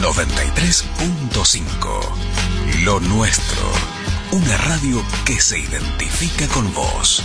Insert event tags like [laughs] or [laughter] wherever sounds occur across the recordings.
93.5 Lo nuestro. Una radio que se identifica con vos.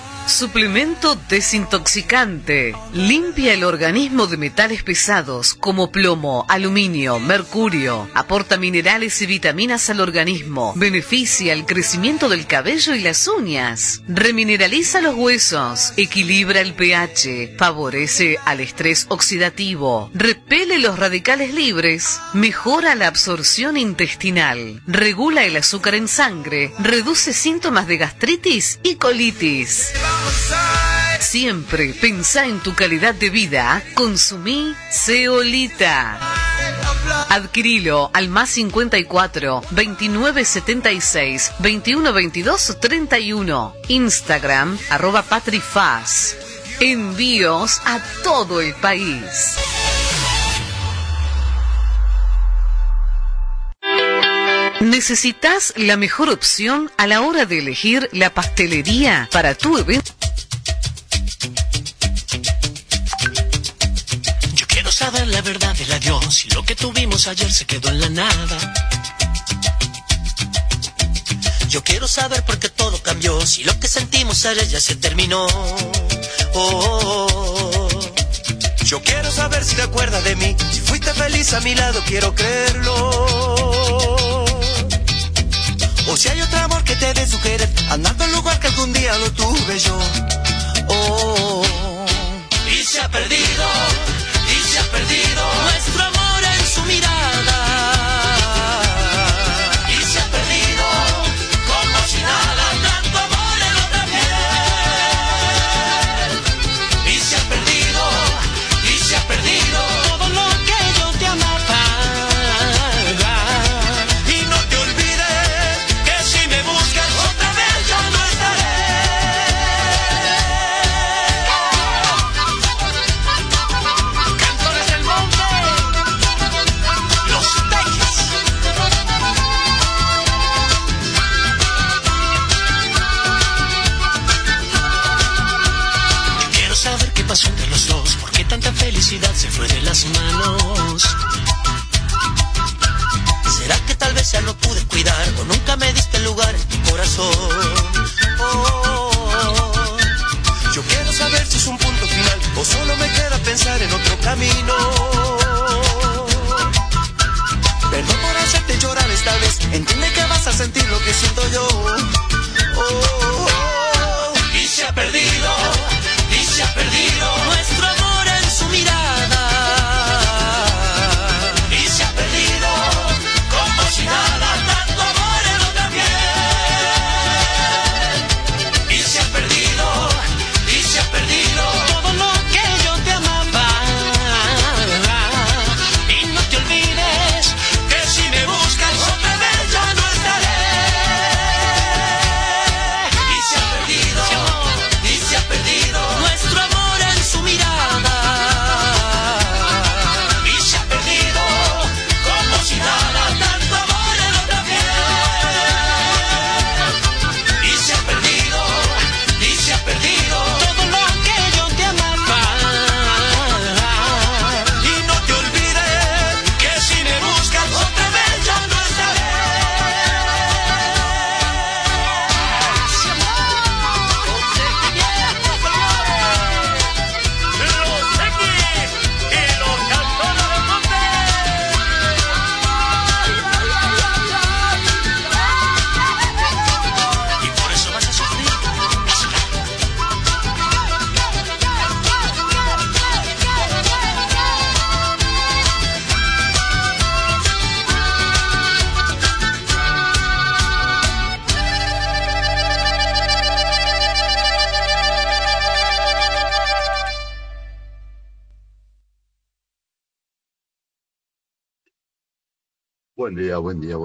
Suplemento desintoxicante. Limpia el organismo de metales pesados como plomo, aluminio, mercurio. Aporta minerales y vitaminas al organismo. Beneficia el crecimiento del cabello y las uñas. Remineraliza los huesos. Equilibra el pH. Favorece al estrés oxidativo. Repele los radicales libres. Mejora la absorción intestinal. Regula el azúcar en sangre. Reduce síntomas de gastritis y colitis. Siempre pensá en tu calidad de vida. Consumí Ceolita. Adquirilo al más 54 29 76 21 22 31. Instagram arroba patrifaz. Envíos a todo el país. ¿Necesitas la mejor opción a la hora de elegir la pastelería para tu evento? Yo quiero saber la verdad del adiós y lo que tuvimos ayer se quedó en la nada. Yo quiero saber por qué todo cambió, si lo que sentimos ayer ya se terminó. Oh, oh, oh. Yo quiero saber si te acuerdas de mí, si fuiste feliz a mi lado, quiero creerlo. O si hay otro amor que te dé su querer, andando al lugar que algún día lo tuve yo. Oh, y se ha perdido, ¿Será que tal vez ya no pude cuidar o nunca me diste lugar en tu corazón? Oh, yo quiero saber si es un punto final o solo me queda pensar en otro camino. Perdón por hacerte llorar esta vez, entiende que vas a sentir lo que siento yo. Oh,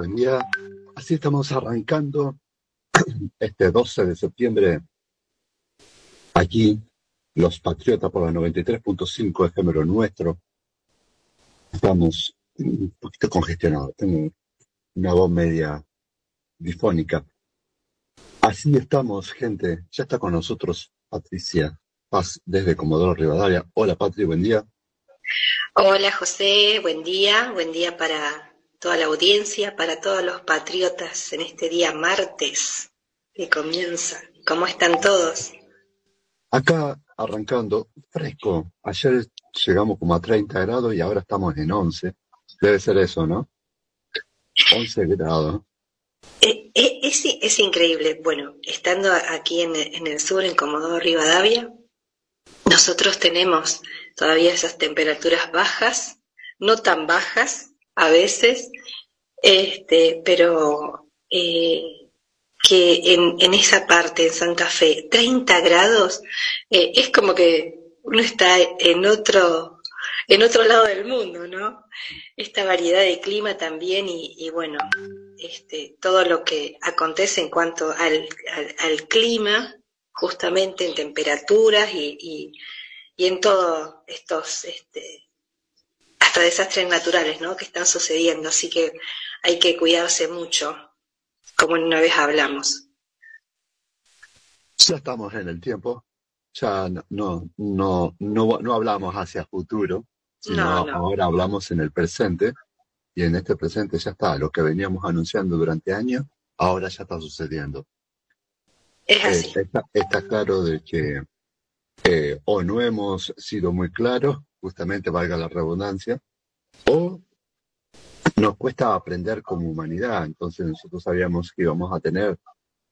buen día. Así estamos arrancando [clears throat] este 12 de septiembre aquí, los Patriotas por la 93.5 de género nuestro. Estamos un poquito congestionados, tengo una voz media difónica. Así estamos, gente. Ya está con nosotros Patricia Paz desde Comodoro Rivadavia. Hola, Patri, buen día. Hola, José, buen día. Buen día para toda la audiencia, para todos los patriotas en este día martes que comienza. ¿Cómo están todos? Acá arrancando fresco. Ayer llegamos como a 30 grados y ahora estamos en 11. Debe ser eso, ¿no? 11 grados. Eh, eh, es, es, increíble. Bueno, estando aquí en, en, el sur, en Comodoro Rivadavia, nosotros tenemos todavía esas temperaturas bajas, no tan bajas a veces, este, pero eh, que en, en, esa parte, en Santa Fe, 30 grados, eh, es como que uno está en otro, en otro lado del mundo, ¿no? Esta variedad de clima también y, bueno, este, todo lo que acontece en cuanto al, al, clima, justamente en temperaturas y, y, y en todos estos, este, hasta desastres naturales, ¿no? Que están sucediendo, así que hay que cuidarse mucho, como una vez hablamos. Ya estamos en el tiempo, ya no, no, no, no, no hablamos hacia futuro, sino ahora hablamos en el presente y en este presente ya está, lo que veníamos anunciando durante años, ahora ya está sucediendo. Es eh, así. está, claro de que eh, o no hemos sido muy claros, justamente valga la redundancia, o nos cuesta aprender como humanidad, entonces nosotros sabíamos que íbamos a tener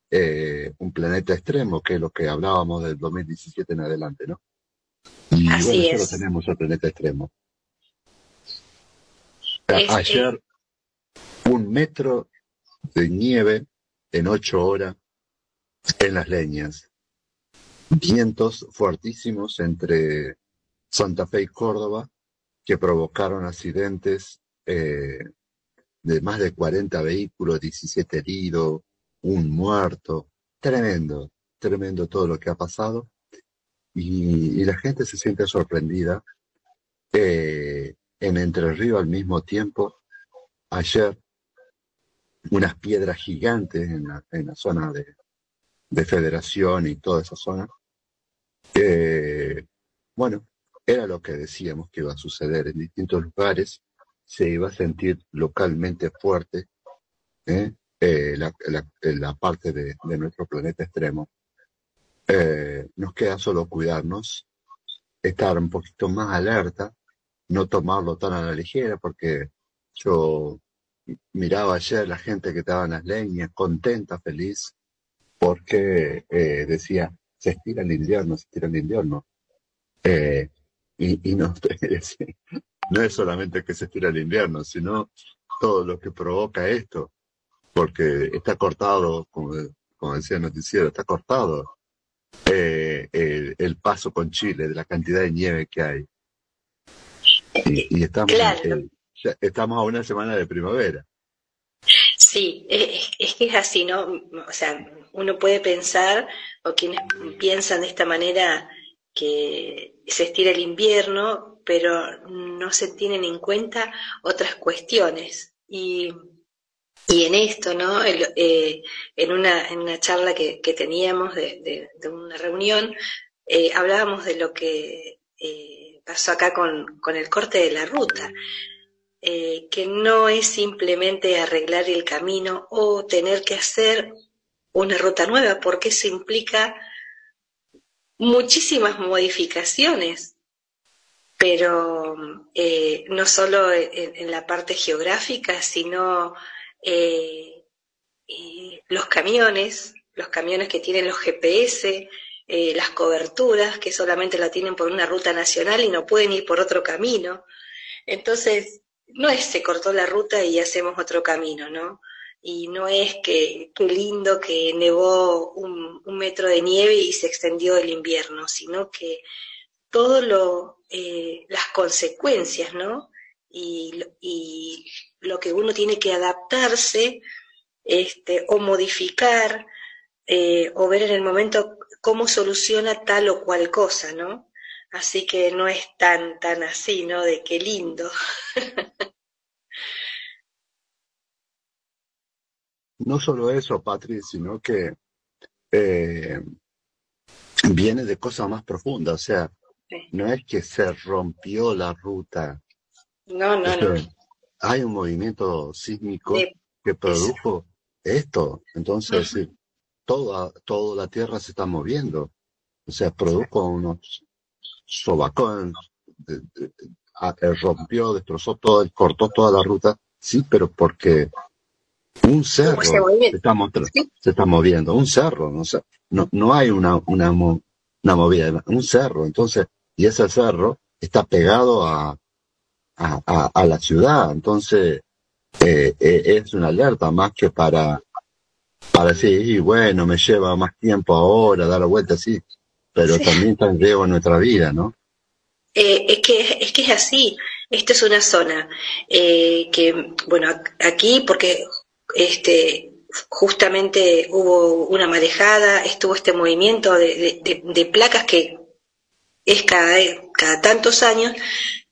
eh, un planeta extremo, que es lo que hablábamos del 2017 en adelante, ¿no? Y Así bueno, tenemos el planeta extremo. Ayer, un metro de nieve en ocho horas en las leñas. Vientos fuertísimos entre Santa Fe y Córdoba que provocaron accidentes eh, de más de 40 vehículos, 17 heridos, un muerto. Tremendo, tremendo todo lo que ha pasado. Y, la gente se siente sorprendida. Eh, en Entre Ríos al mismo tiempo, ayer, unas piedras gigantes en la, zona de, de, Federación y toda esa zona. Eh, bueno, era lo que decíamos que iba a suceder en distintos lugares, se iba a sentir localmente fuerte ¿eh? Eh, la, la, la, parte de, de, nuestro planeta extremo. Eh, nos queda solo cuidarnos, estar un poquito más alerta, no tomarlo tan a la ligera, porque yo miraba ayer la gente que estaba en las leñas, contenta, feliz, porque eh, decía, se estira el invierno, se estira el invierno. Eh, y, y no, [laughs] no es solamente que se estira el invierno, sino todo lo que provoca esto, porque está cortado, como, como decía el noticiero, está cortado eh, el, el paso con Chile, de la cantidad de nieve que hay. Y, y estamos, Claro. eh, estamos a una semana de primavera. Sí, es, es que es así, ¿no? O sea, uno puede pensar, o quienes piensan de esta manera, que se estira el invierno, pero no se tienen en cuenta otras cuestiones. Y, y en esto, ¿no? Eh, en, una, en una charla que, que teníamos de, de- una reunión, eh, hablábamos de lo que eh, pasó acá con, con el corte de la ruta, que no es simplemente arreglar el camino o tener que hacer una ruta nueva, porque eso implica muchísimas modificaciones, pero eh, no solo en, la parte geográfica, sino eh, eh, los camiones, los camiones que tienen los GPS, eh, las coberturas que solamente la tienen por una ruta nacional y no pueden ir por otro camino. Entonces, no es se cortó la ruta y hacemos otro camino, ¿no? Y no es que qué lindo que nevó un, metro de nieve y se extendió el invierno, sino que todo lo, eh, las consecuencias, ¿no? y, y lo que uno tiene que adaptarse este, o modificar eh, o ver en el momento cómo soluciona tal o cual cosa, ¿no? Así que no es tan, tan así, ¿no? De qué lindo. [laughs] no solo eso, Patri, sino que eh, viene de cosas más profundas, o sea, no es que se rompió la ruta. No, no, no. Hay un movimiento sísmico que produjo esto. Entonces, toda, toda la Tierra se está moviendo. O sea, produjo unos sobacones, rompió, destrozó todo, cortó toda la ruta. Sí, pero porque un cerro se está, se está moviendo, un cerro, no, no, no hay una, una, una movida, un cerro. Entonces, y ese cerro está pegado a, a, a, la ciudad. Entonces, eh, eh, es una alerta más que para, para decir, y bueno, me lleva más tiempo ahora dar la vuelta, sí, pero también está en riesgo nuestra vida, ¿no? Eh, es, que, es que es así. Esta es una zona que, bueno, aquí, porque este, justamente hubo una marejada, estuvo este movimiento de, placas que es cada, cada tantos años,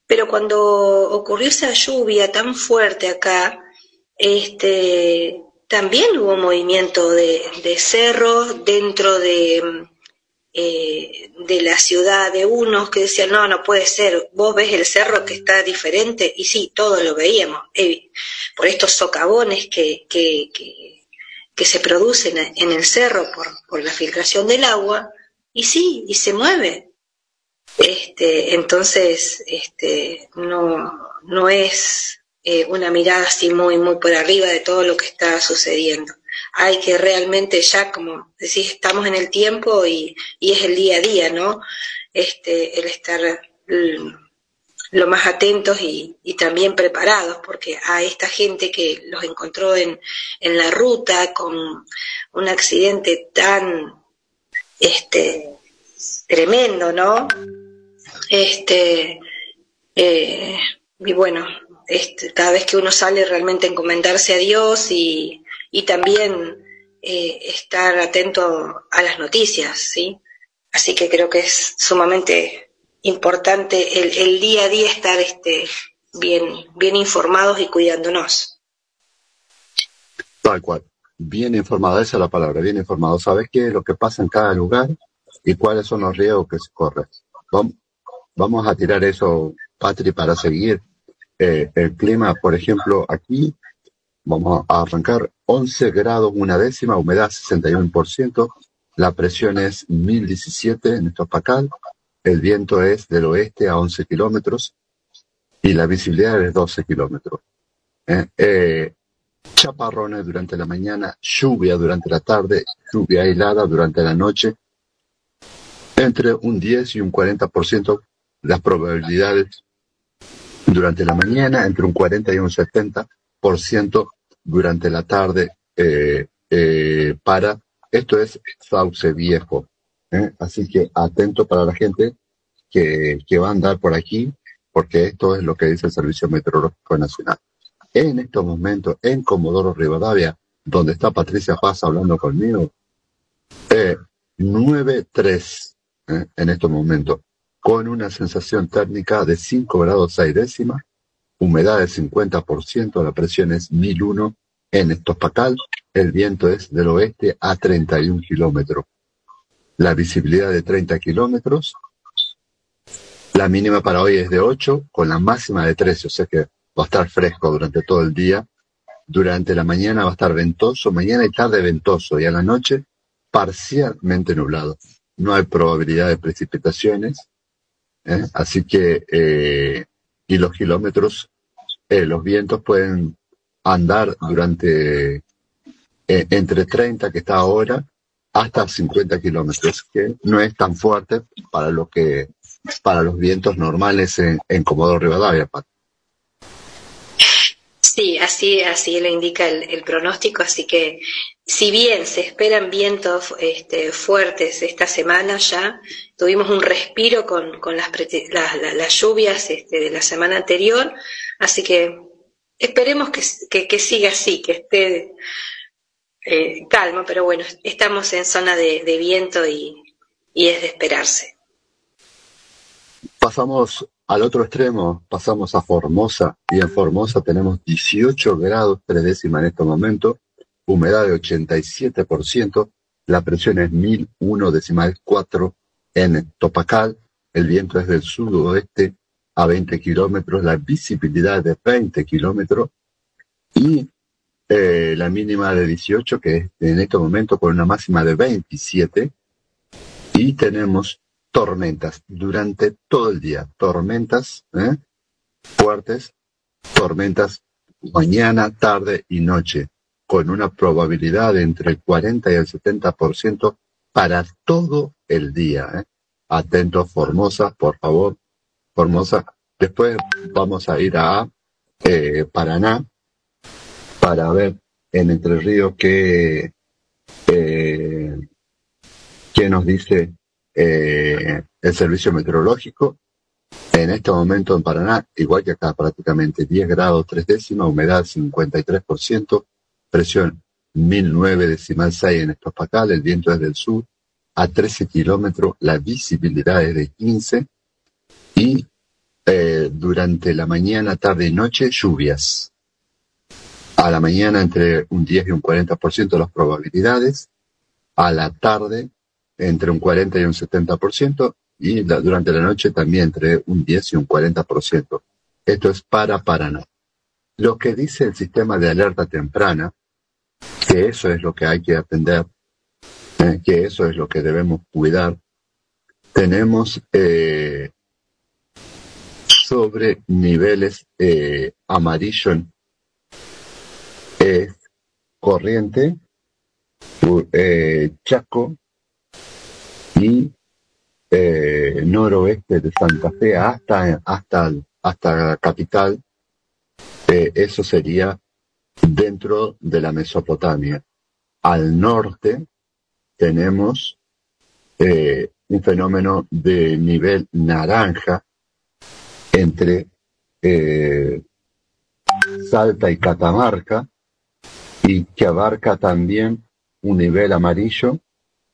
pero cuando ocurrió esa lluvia tan fuerte acá, este, también hubo movimiento de, de cerros dentro de, eh, de la ciudad de unos que decían, no, no puede ser, vos ves el cerro que está diferente, y sí, todos lo veíamos, eh, por estos socavones que, que, que, que, se producen en el cerro por, por la filtración del agua, y sí, y se mueve, este, entonces, este, no, no es eh, una mirada así muy, muy por arriba de todo lo que está sucediendo. Hay que realmente ya, como decís, estamos en el tiempo y, y es el día a día, ¿no? Este, el estar lo más atentos y, y, también preparados, porque a esta gente que los encontró en, en la ruta con un accidente tan este, tremendo, ¿no? Este, eh, y bueno, este, cada vez que uno sale realmente encomendarse a Dios y, y también eh, estar atento a las noticias, ¿sí? Así que creo que es sumamente importante el, el día a día estar este, bien, bien informados y cuidándonos. Tal cual. Bien informado, esa es la palabra, bien informado. Sabes qué es lo que pasa en cada lugar y cuáles son los riesgos que se corren. Vamos, a tirar eso, Patri, para seguir. Eh, el clima, por ejemplo, aquí vamos a arrancar. 11 grados una décima, humedad 61%, la presión es 1017 en Estopacal, el viento es del oeste a 11 kilómetros y la visibilidad es 12 kilómetros. Eh, eh, chaparrones durante la mañana, lluvia durante la tarde, lluvia aislada durante la noche, entre un 10 y un 40% las probabilidades durante la mañana, entre un 40 y un 70% durante la tarde eh, eh, para, esto es sauce viejo. ¿eh? Así que atento para la gente que, que va a andar por aquí, porque esto es lo que dice el Servicio Meteorológico Nacional. En estos momentos, en Comodoro Rivadavia, donde está Patricia Paz hablando conmigo, eh, 9-3 en estos momentos con una sensación térmica de 5 grados 6 décimas, humedad del 50%, la presión es 1001 en Estopacal, el viento es del oeste a 31 kilómetros, la visibilidad de 30 kilómetros, la mínima para hoy es de 8, con la máxima de 13, o sea que va a estar fresco durante todo el día. Durante la mañana va a estar ventoso, mañana y tarde ventoso, y a la noche parcialmente nublado. No hay probabilidad de precipitaciones, ¿eh? Así que, eh, y los kilómetros, eh, los vientos pueden andar durante eh, entre 30 que está ahora hasta 50 kilómetros, que no es tan fuerte para lo que para los vientos normales en, en Comodoro Rivadavia. Sí, así, así lo indica el, pronóstico, así que si bien se esperan vientos este, fuertes esta semana ya, tuvimos un respiro con, las, las, lluvias este, de la semana anterior, así que esperemos que, siga así, que esté eh, calmo, pero bueno, estamos en zona de, viento y, y es de esperarse. Pasamos al otro extremo, pasamos a Formosa, y en Formosa tenemos 18 grados tres décimas en este momento, humedad de 87%, la presión es 1001 decimal 4 en Topacal, el viento es del sudoeste a 20 kilómetros, la visibilidad de 20 kilómetros y eh, la mínima de 18, que es en este momento con una máxima de 27, y tenemos tormentas durante todo el día, tormentas ¿eh? fuertes, tormentas mañana, tarde y noche con una probabilidad de entre el 40 y el 70% para todo el día. ¿eh? Atentos, Formosa, por favor, Formosa. Después vamos a ir a eh, Paraná para ver en Entre Ríos qué, eh, qué nos dice eh, el servicio meteorológico. En este momento en Paraná, igual que acá, prácticamente 10 grados 3 décimas, humedad 53%, presión 1009 decimal 6 en Estopacal, el viento es del sur a 13 kilómetros, la visibilidad es de 15 y eh, durante la mañana, tarde y noche lluvias. A la mañana entre un 10 y un 40% de las probabilidades, a la tarde entre un 40 y un 70% y durante la noche también entre un 10 y un 40%. Esto es para Paraná. Lo que dice el sistema de alerta temprana que eso es lo que hay que atender, eh, que eso es lo que debemos cuidar. Tenemos eh, sobre niveles eh, amarillo es corriente, Chaco y noroeste de Santa Fe hasta hasta hasta capital eso sería dentro de la Mesopotamia. Al norte tenemos eh, un fenómeno de nivel naranja entre eh, Salta y Catamarca y que abarca también un nivel amarillo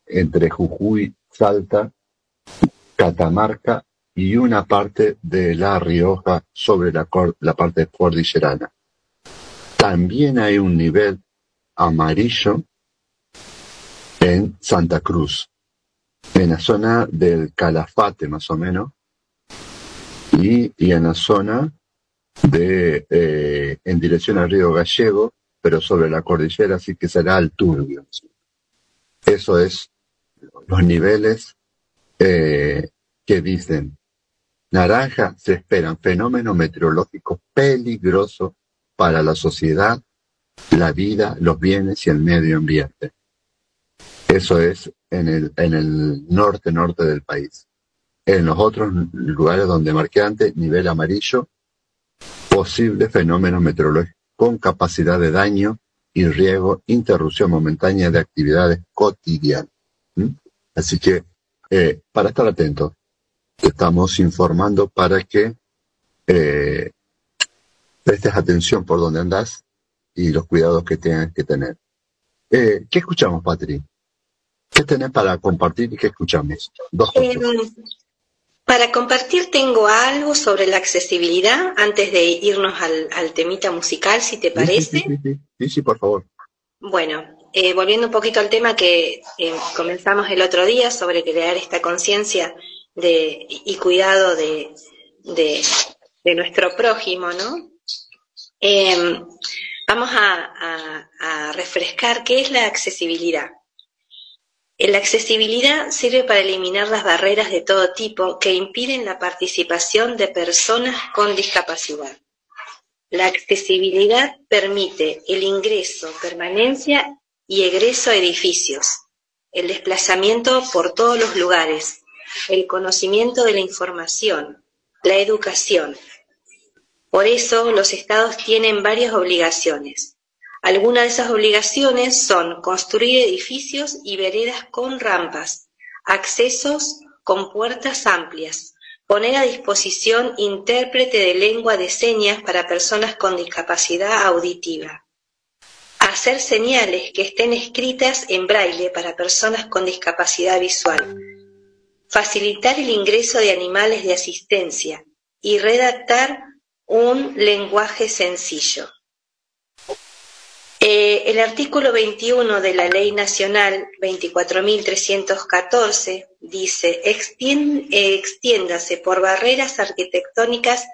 entre Jujuy, Salta, Catamarca y una parte de La Rioja sobre la, la parte cordillerana. También hay un nivel amarillo en Santa Cruz, en la zona del Calafate más o menos, y, en la zona de eh, en dirección al río Gallego, pero sobre la cordillera, así que será al Turbio. Eso es los niveles eh, que dicen naranja se esperan fenómenos meteorológicos peligrosos para la sociedad, la vida, los bienes y el medio ambiente. Eso es en el, en el norte, norte del país. En los otros lugares donde marqué antes, nivel amarillo, posible fenómeno meteorológico con capacidad de daño y riesgo, interrupción momentánea de actividades cotidianas. Así que, eh, para estar atentos, estamos informando para que eh, prestes atención por donde andas y los cuidados que tengas que tener. Eh, ¿Qué escuchamos, Patri? ¿Qué tenés para compartir y qué escuchamos? Em, para compartir tengo algo sobre la accesibilidad antes de irnos al, temita musical, si te parece. Sí, sí, por favor. Bueno, eh, volviendo un poquito al tema que eh, comenzamos el otro día sobre crear esta conciencia de, y cuidado de, de nuestro prójimo, ¿no? Em, vamos a, refrescar qué es la accesibilidad. La accesibilidad sirve para eliminar las barreras de todo tipo que impiden la participación de personas con discapacidad. La accesibilidad permite el ingreso, permanencia y egreso a edificios, el desplazamiento por todos los lugares, el conocimiento de la información, la educación, por eso los estados tienen varias obligaciones. Algunas de esas obligaciones son construir edificios y veredas con rampas, accesos con puertas amplias, poner a disposición intérprete de lengua de señas para personas con discapacidad auditiva, hacer señales que estén escritas en braille para personas con discapacidad visual, facilitar el ingreso de animales de asistencia y redactar un lenguaje sencillo. Eh, el artículo 21 de la Ley Nacional 24.314 dice, extiéndase por barreras arquitectónicas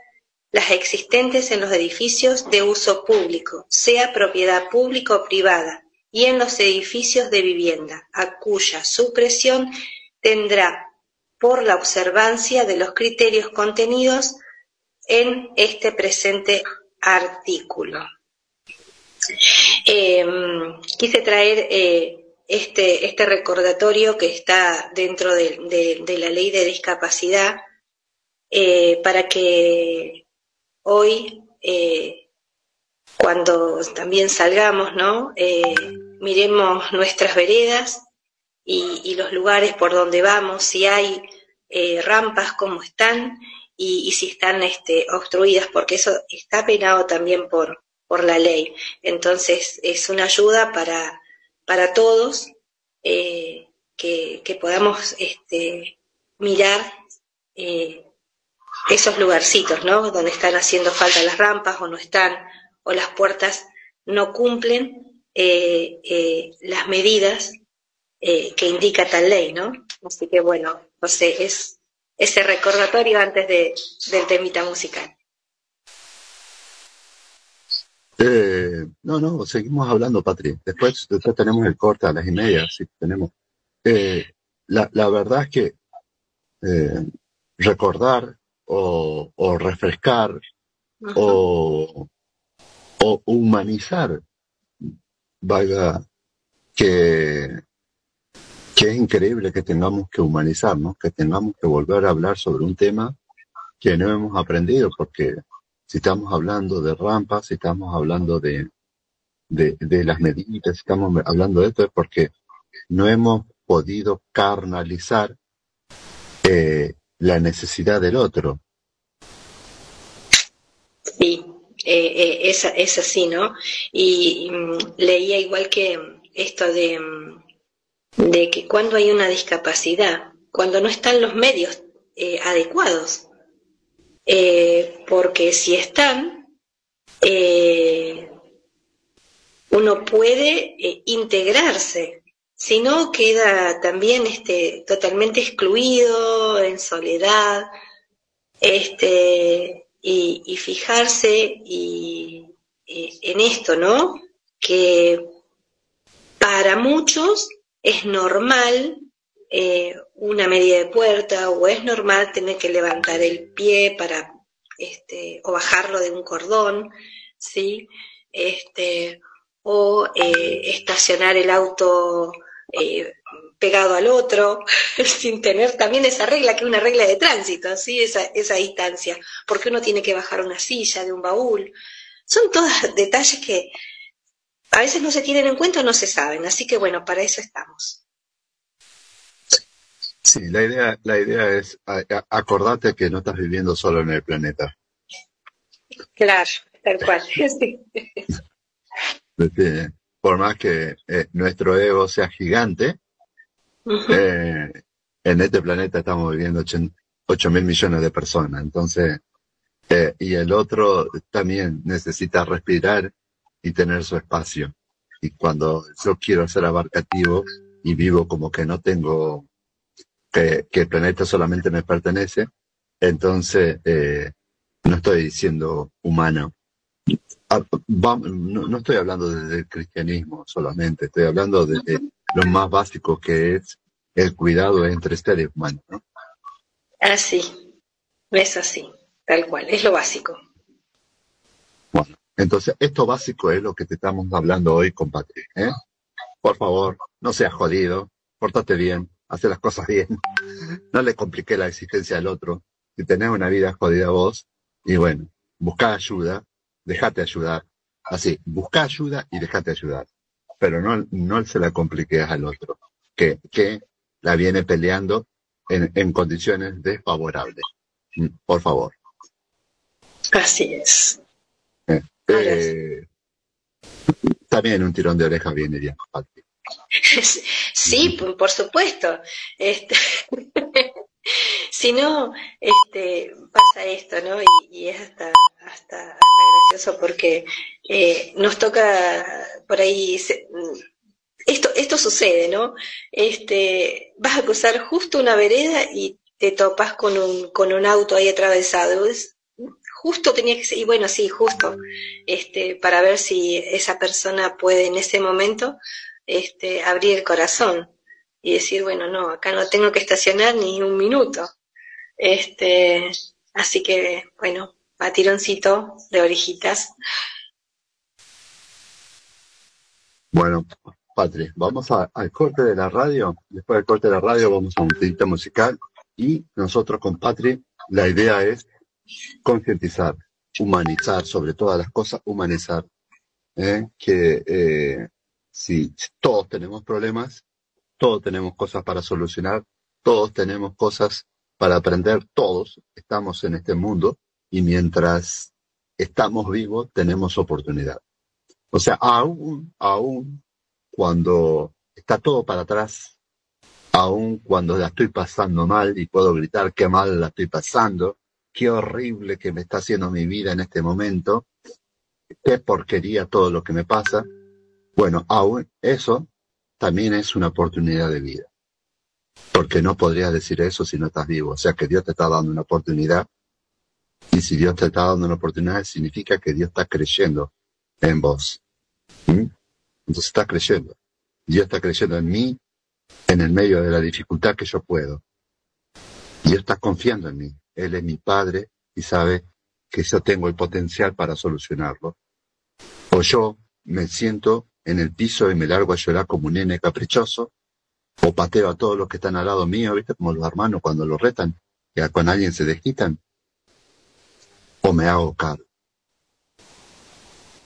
las existentes en los edificios de uso público, sea propiedad pública o privada, y en los edificios de vivienda, a cuya supresión tendrá por la observancia de los criterios contenidos en este presente artículo. Em, quise traer eh, este, este recordatorio que está dentro de, la ley de discapacidad eh, para que hoy, eh, cuando también salgamos, ¿no? Miremos nuestras veredas y, los lugares por donde vamos, si hay rampas, cómo están y, si están este, obstruidas, porque eso está penado también por, por la ley. Entonces, es una ayuda para, para todos que, que, podamos este, mirar esos lugarcitos, ¿no? Donde están haciendo falta las rampas o no están, o las puertas no cumplen eh, eh, las medidas eh, que indica tal ley, ¿no? Así que bueno, no sé, es ese recordatorio antes de, del temita musical. No, no, seguimos hablando, Patri. Después, después tenemos el corte a las y media, sí, tenemos. la, la verdad es que recordar o, refrescar o, humanizar, vaya, que, que es increíble que tengamos que humanizarnos, que tengamos que volver a hablar sobre un tema que no hemos aprendido, porque si estamos hablando de rampas, si estamos hablando de, de, las medidas, si estamos hablando de esto, es porque no hemos podido carnalizar eh, la necesidad del otro. Sí, eh, eh, es, así, ¿no? Y mm, leía igual que esto de, mm, de, que cuando hay una discapacidad, cuando no están los medios eh, porque si están, uno puede integrarse, si no queda también este, totalmente excluido, en soledad, este, y, fijarse y, en esto, ¿no? Que para muchos es normal eh, una medida de puerta o es normal tener que levantar el pie para este, o bajarlo de un cordón, ¿sí? Este, o eh, estacionar el auto eh, pegado al otro, [laughs] sin tener también esa regla que es una regla de tránsito, así esa, esa distancia, porque uno tiene que bajar una silla de un baúl. Son todos detalles que a veces no se tienen en cuenta o no se saben, así que bueno, para eso estamos. Sí, la idea, la idea es acordate que no estás viviendo solo en el planeta. Claro, tal cual. [laughs] por más que eh, nuestro ego sea gigante, eh, en este planeta estamos viviendo 8 mil millones de personas. Entonces, eh, y el otro también necesita respirar y tener su espacio. Y cuando yo quiero ser abarcativo y vivo como que no tengo, que, el planeta solamente me pertenece, entonces no estoy siendo humano. Ah, no, estoy hablando del cristianismo solamente, estoy hablando de, lo más básico que es el cuidado entre seres humanos. ¿no? Así, es así, tal cual, es lo básico. Bueno, entonces esto básico es lo que te estamos hablando hoy, compadre. ¿eh? Por favor, no seas jodido, pórtate bien, hace las cosas bien, no le complique la existencia al otro. Si tenés una vida jodida vos, y bueno, busca ayuda, déjate ayudar, así, busca ayuda y déjate ayudar. Pero no, no se la compliques al otro, que, que la viene peleando en, en condiciones desfavorables. Mm, por favor. Así es. Eh, eh, también un tirón de oreja viene bien, [laughs] Sí, por supuesto. Este, [laughs] si no, este, pasa esto, ¿no? Y, es hasta, hasta, hasta, gracioso porque eh, nos toca por ahí. esto, esto sucede, ¿no? Este, vas a cruzar justo una vereda y te topas con un, con un auto ahí atravesado. Es, justo tenía que ser, y bueno, sí, justo, este, para ver si esa persona puede en ese momento este, abrir el corazón y decir, bueno, no, acá no tengo que estacionar ni un minuto. Este, así que, bueno, a tironcito de orejitas. Bueno, Patri, vamos al corte de la radio. Después del corte de la radio vamos a un tinte musical y nosotros con Patri, la idea es concientizar, humanizar, sobre todas las cosas, humanizar. ¿eh? Que eh, si todos tenemos problemas, todos tenemos cosas para solucionar, todos tenemos cosas para aprender, todos estamos en este mundo y mientras estamos vivos tenemos oportunidad. O sea, aún, aún cuando está todo para atrás, aún cuando la estoy pasando mal y puedo gritar qué mal la estoy pasando, qué horrible que me está haciendo mi vida en este momento, qué porquería todo lo que me pasa. Bueno, aún eso también es una oportunidad de vida. Porque no podrías decir eso si no estás vivo. O sea que Dios te está dando una oportunidad. Y si Dios te está dando una oportunidad, significa que Dios está creyendo en vos. ¿Mm? Entonces está creyendo. Dios está creyendo en mí en el medio de la dificultad que yo puedo. Dios está confiando en mí. Él es mi padre y sabe que yo tengo el potencial para solucionarlo. O yo me siento en el piso y me largo a llorar como un nene caprichoso, o pateo a todos los que están al lado mío, ¿viste? Como los hermanos cuando lo retan, y con alguien se desquitan, o me hago cargo.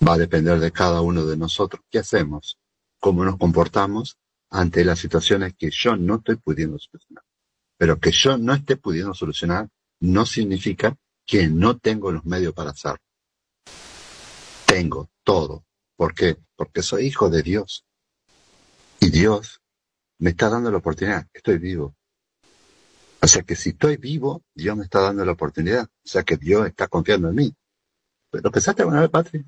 Va a depender de cada uno de nosotros qué hacemos, cómo nos comportamos ante las situaciones que yo no estoy pudiendo solucionar. Pero que yo no esté pudiendo solucionar no significa que no tengo los medios para hacerlo. Tengo todo. ¿Por qué? Porque soy hijo de Dios. Y Dios me está dando la oportunidad. Estoy vivo. O sea que si estoy vivo, Dios me está dando la oportunidad. O sea que Dios está confiando en mí. ¿Lo pensaste alguna vez, Patri?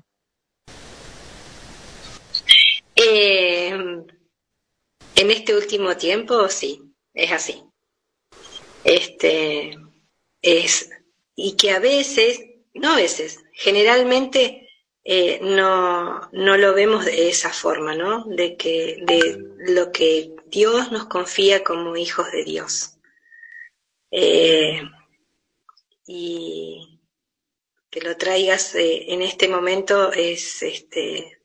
Eh, en este último tiempo, sí, es así. Este, es, y que a veces, no a veces, generalmente eh, no, no lo vemos de esa forma, ¿no? De que, de lo que Dios nos confía como hijos de Dios. Eh, y que lo traigas eh, en este momento es, este,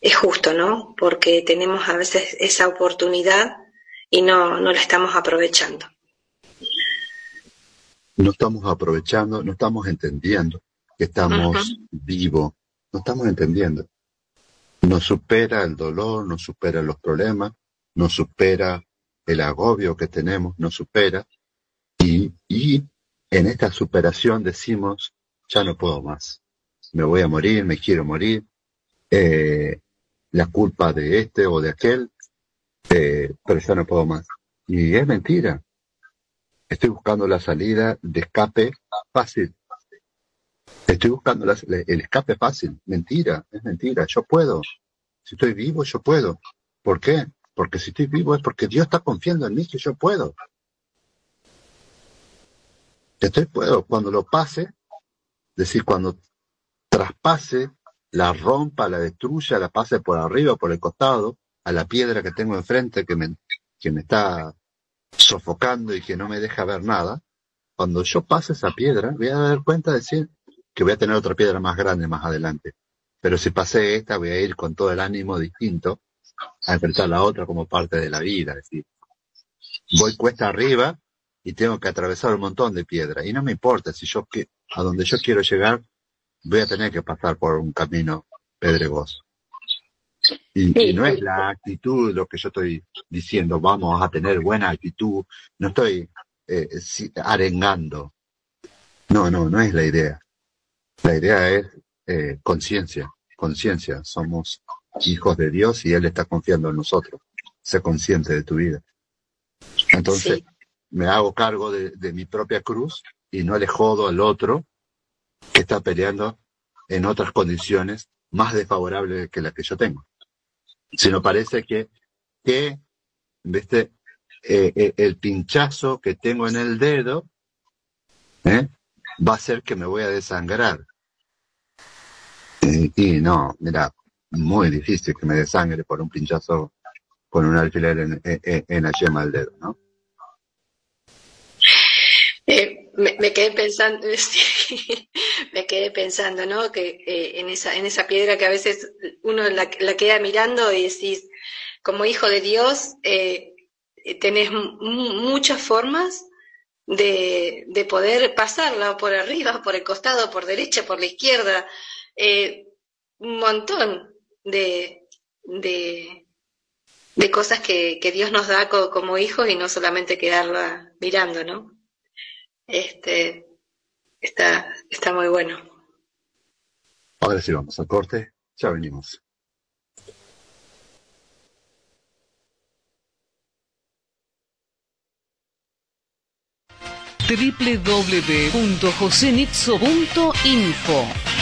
es justo, ¿no? Porque tenemos a veces esa oportunidad y no, no la estamos aprovechando no estamos aprovechando, no estamos entendiendo que estamos vivos, no estamos entendiendo. Nos supera el dolor, nos supera los problemas, nos supera el agobio que tenemos, nos supera. Y, y en esta superación decimos, ya no puedo más. Me voy a morir, me quiero morir. Eh, la culpa de este o de aquel, eh, pero ya no puedo más. Y es mentira. Estoy buscando la salida de escape fácil. Estoy buscando el escape fácil. Mentira, es mentira. Yo puedo. Si estoy vivo, yo puedo. ¿Por qué? Porque si estoy vivo es porque Dios está confiando en mí que yo puedo. Estoy puedo. Cuando lo pase, es decir, cuando traspase, la rompa, la destruya, la pase por arriba, por el costado, a la piedra que tengo enfrente que me, que me está sofocando y que no me deja ver nada, cuando yo pase esa piedra, voy a dar cuenta de decir que voy a tener otra piedra más grande más adelante. Pero si pasé esta, voy a ir con todo el ánimo distinto a enfrentar la otra como parte de la vida. Es decir, voy cuesta arriba y tengo que atravesar un montón de piedras. Y no me importa si yo, a donde yo quiero llegar, voy a tener que pasar por un camino pedregoso. Y, no es la actitud lo que yo estoy diciendo, vamos a tener buena actitud, no estoy eh, arengando. No, no, no es la idea. La idea es eh, conciencia, conciencia. Somos hijos de Dios y Él está confiando en nosotros. Sé consciente de tu vida. Entonces, me hago cargo de, mi propia cruz y no le jodo al otro que está peleando en otras condiciones más desfavorables que las que yo tengo. Sino parece que, que ¿viste? Eh, eh, el pinchazo que tengo en el dedo ¿eh? va a ser que me voy a desangrar. Y no, mira, muy difícil que me desangre por un pinchazo con un alfiler en, en, la yema del dedo, ¿no? Eh, me, quedé pensando, [laughs] me quedé pensando, ¿no? Que eh, en esa en esa piedra que a veces uno la, queda mirando y decís, como hijo de Dios, eh, tenés muchas formas de, de, poder pasarla por arriba, por el costado, por derecha, por la izquierda, un montón de, de, de cosas que, que, Dios nos da como hijos y no solamente quedarla mirando, ¿no? Este, está, está muy bueno. Ahora sí vamos al corte, ya venimos. www.josenitzo.info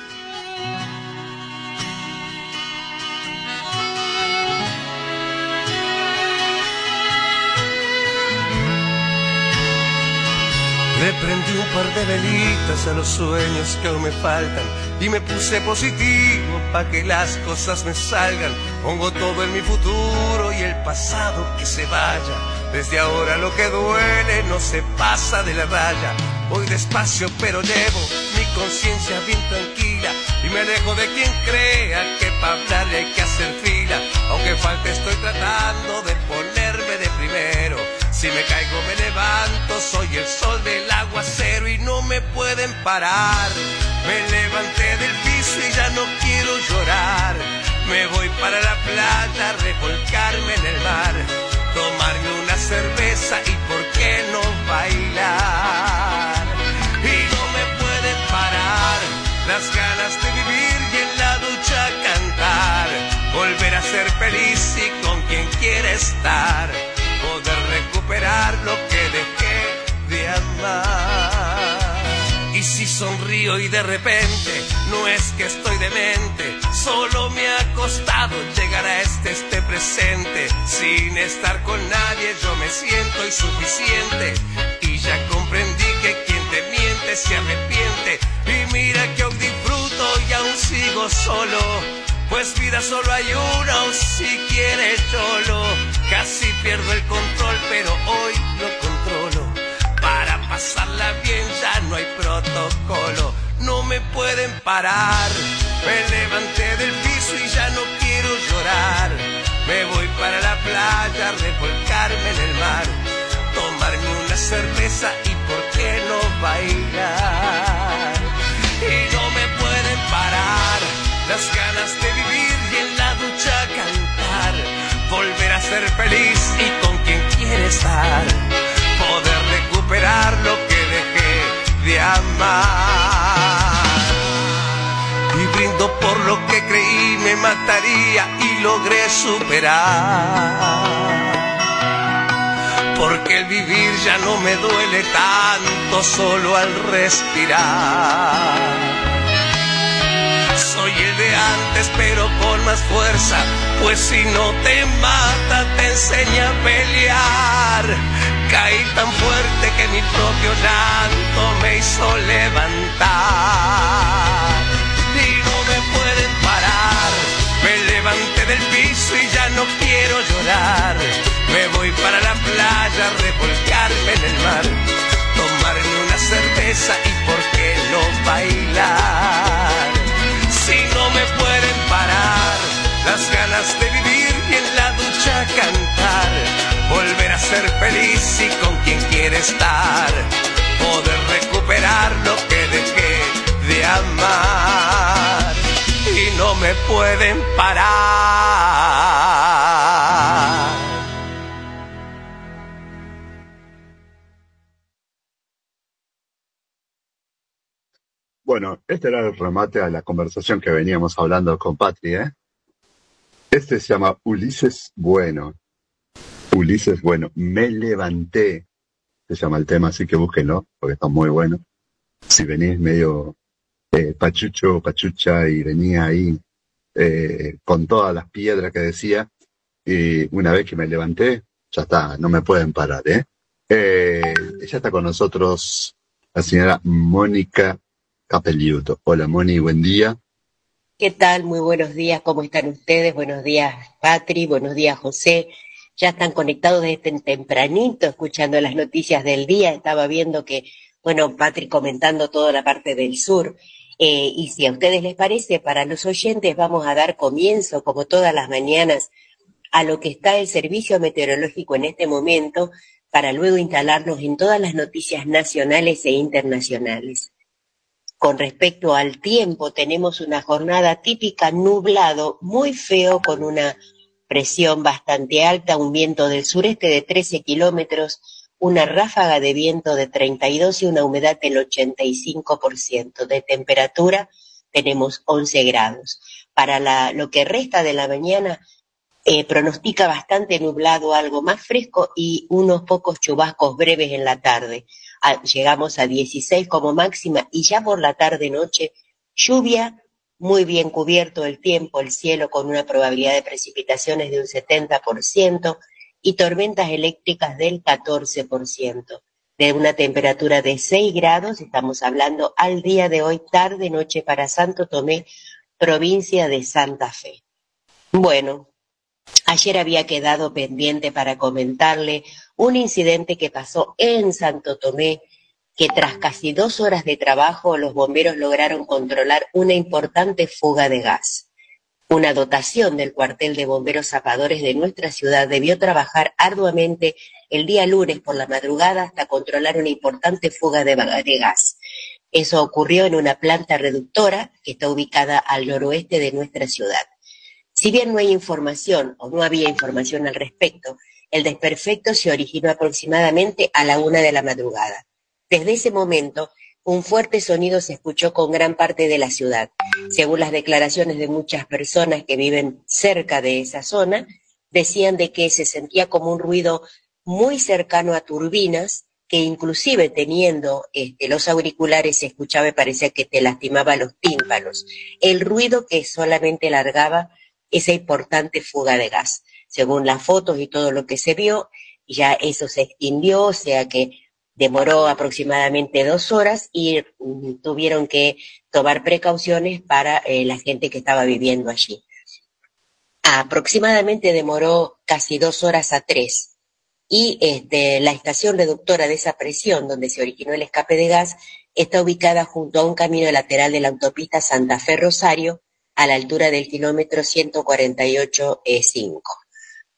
de velitas a los sueños que aún me faltan y me puse positivo pa' que las cosas me salgan. Pongo todo en mi futuro y el pasado que se vaya. Desde ahora lo que duele no se pasa de la raya. Voy despacio pero llevo mi conciencia bien tranquila y me alejo de quien crea que para hablarle hay que hacer fila. Aunque falte estoy tratando de ponerme de primero si me caigo me levanto, soy el sol del aguacero y no me pueden parar. Me levanté del piso y ya no quiero llorar. Me voy para la playa, revolcarme en el mar, tomarme una cerveza y por qué no bailar. Y no me pueden parar las ganas de vivir y en la ducha cantar, volver a ser feliz y con quien quiere estar poder lo que dejé de amar. Y si sonrío y de repente no es que estoy demente, solo me ha costado llegar a este, este presente. Sin estar con nadie yo me siento insuficiente y ya comprendí que quien te miente se arrepiente. Y mira que aún disfruto y aún sigo solo pues vida solo hay una o si quieres solo. Casi pierdo el control, pero hoy lo controlo. Para pasarla bien ya no hay protocolo. No me pueden parar. Me levanté del piso y ya no quiero llorar. Me voy para la playa, revolcarme en el mar. Tomarme una cerveza y por qué no bailar. Las ganas de vivir y en la ducha cantar, volver a ser feliz y con quien quiere estar, poder recuperar lo que dejé de amar. Y brindo por lo que creí me mataría y logré superar. Porque el vivir ya no me duele tanto solo al respirar soy el de antes, pero con más fuerza. Pues si no te mata, te enseña a pelear. Caí tan fuerte que mi propio llanto me hizo levantar. Y no me pueden parar. Me levanté del piso y ya no quiero llorar. Me voy para la playa, revolcarme en el mar. Tomarme una cerveza y por qué no bailar si no me pueden parar. Las ganas de vivir y en la ducha cantar, volver a ser feliz y con quien quiere estar, poder recuperar lo que dejé de amar. Y no me pueden parar. Bueno, este era el remate a la conversación que veníamos hablando con Patri, ¿eh? Este se llama Ulises Bueno. Ulises Bueno, me levanté, se llama el tema, así que búsquenlo, porque está muy bueno. Si venís medio eh, pachucho, pachucha y venía ahí eh, con todas las piedras que decía, y una vez que me levanté, ya está, no me pueden parar, ¿eh? eh ella está con nosotros la señora Mónica Capelliuto. Hola Moni, buen día. ¿Qué tal? Muy buenos días, ¿cómo están ustedes? Buenos días, Patri, buenos días, José. Ya están conectados desde tempranito, escuchando las noticias del día. Estaba viendo que, bueno, Patri comentando toda la parte del sur. Eh, y si a ustedes les parece, para los oyentes vamos a dar comienzo, como todas las mañanas, a lo que está el servicio meteorológico en este momento, para luego instalarnos en todas las noticias nacionales e internacionales. Con respecto al tiempo, tenemos una jornada típica nublado, muy feo, con una presión bastante alta, un viento del sureste de 13 kilómetros, una ráfaga de viento de 32 y una humedad del 85%. De temperatura tenemos 11 grados. Para lo que resta de la mañana, eh, pronostica bastante nublado, algo más fresco y unos pocos chubascos breves en la tarde llegamos a 16 como máxima y ya por la tarde-noche lluvia, muy bien cubierto el tiempo, el cielo con una probabilidad de precipitaciones de un 70% y tormentas eléctricas del 14%. De una temperatura de 6 grados, estamos hablando al día de hoy, tarde-noche para Santo Tomé, provincia de Santa Fe. Bueno, Ayer había quedado pendiente para comentarle un incidente que pasó en Santo Tomé, que tras casi dos horas de trabajo los bomberos lograron controlar una importante fuga de gas. Una dotación del cuartel de bomberos zapadores de nuestra ciudad debió trabajar arduamente el día lunes por la madrugada hasta controlar una importante fuga de, de gas. Eso ocurrió en una planta reductora que está ubicada al noroeste de nuestra ciudad. Si bien no hay información o no había información al respecto, el desperfecto se originó aproximadamente a la una de la madrugada. Desde ese momento, un fuerte sonido se escuchó con gran parte de la ciudad. Según las declaraciones de muchas personas que viven cerca de esa zona, decían de que se sentía como un ruido muy cercano a turbinas, que inclusive teniendo este, los auriculares se escuchaba y parecía que te lastimaba los tímpanos. El ruido que solamente largaba esa importante fuga de gas. Según las fotos y todo lo que se vio, ya eso se extinguió, o sea que demoró aproximadamente dos horas y mm, tuvieron que tomar precauciones para eh, la gente que estaba viviendo allí. Aproximadamente demoró casi dos horas a tres y este, la estación reductora de esa presión donde se originó el escape de gas está ubicada junto a un camino lateral de la autopista Santa Fe Rosario a la altura del kilómetro 148.5.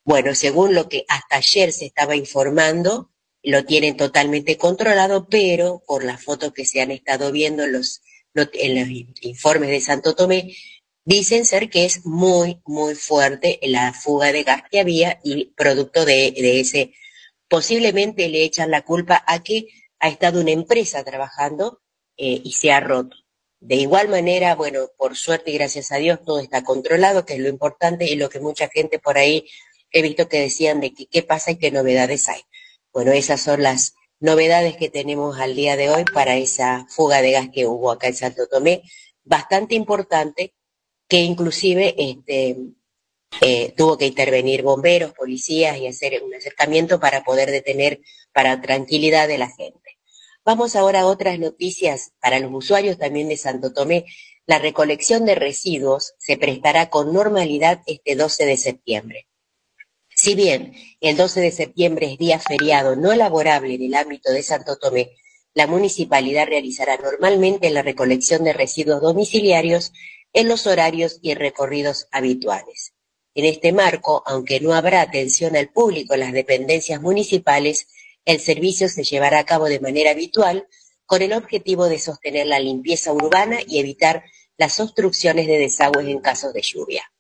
Bueno, según lo que hasta ayer se estaba informando, lo tienen totalmente controlado, pero por las fotos que se han estado viendo en los, en los informes de Santo Tomé, dicen ser que es muy, muy fuerte la fuga de gas que había y producto de, de ese, posiblemente le echan la culpa a que ha estado una empresa trabajando eh, y se ha roto. De igual manera, bueno, por suerte y gracias a Dios todo está controlado, que es lo importante y lo que mucha gente por ahí he visto que decían de que qué pasa y qué novedades hay. Bueno, esas son las novedades que tenemos al día de hoy para esa fuga de gas que hubo acá en Santo Tomé, bastante importante, que inclusive este, eh, tuvo que intervenir bomberos, policías y hacer un acercamiento para poder detener para tranquilidad de la gente. Vamos ahora a otras noticias para los usuarios también de Santo Tomé. La recolección de residuos se prestará con normalidad este 12 de septiembre. Si bien el 12 de septiembre es día feriado no laborable en el ámbito de Santo Tomé, la municipalidad realizará normalmente la recolección de residuos domiciliarios en los horarios y recorridos habituales. En este marco, aunque no habrá atención al público en las dependencias municipales, El servicio se llevará a cabo de manera habitual con el objetivo de sostener la limpieza urbana y evitar las obstrucciones de desagües en casos de lluvia.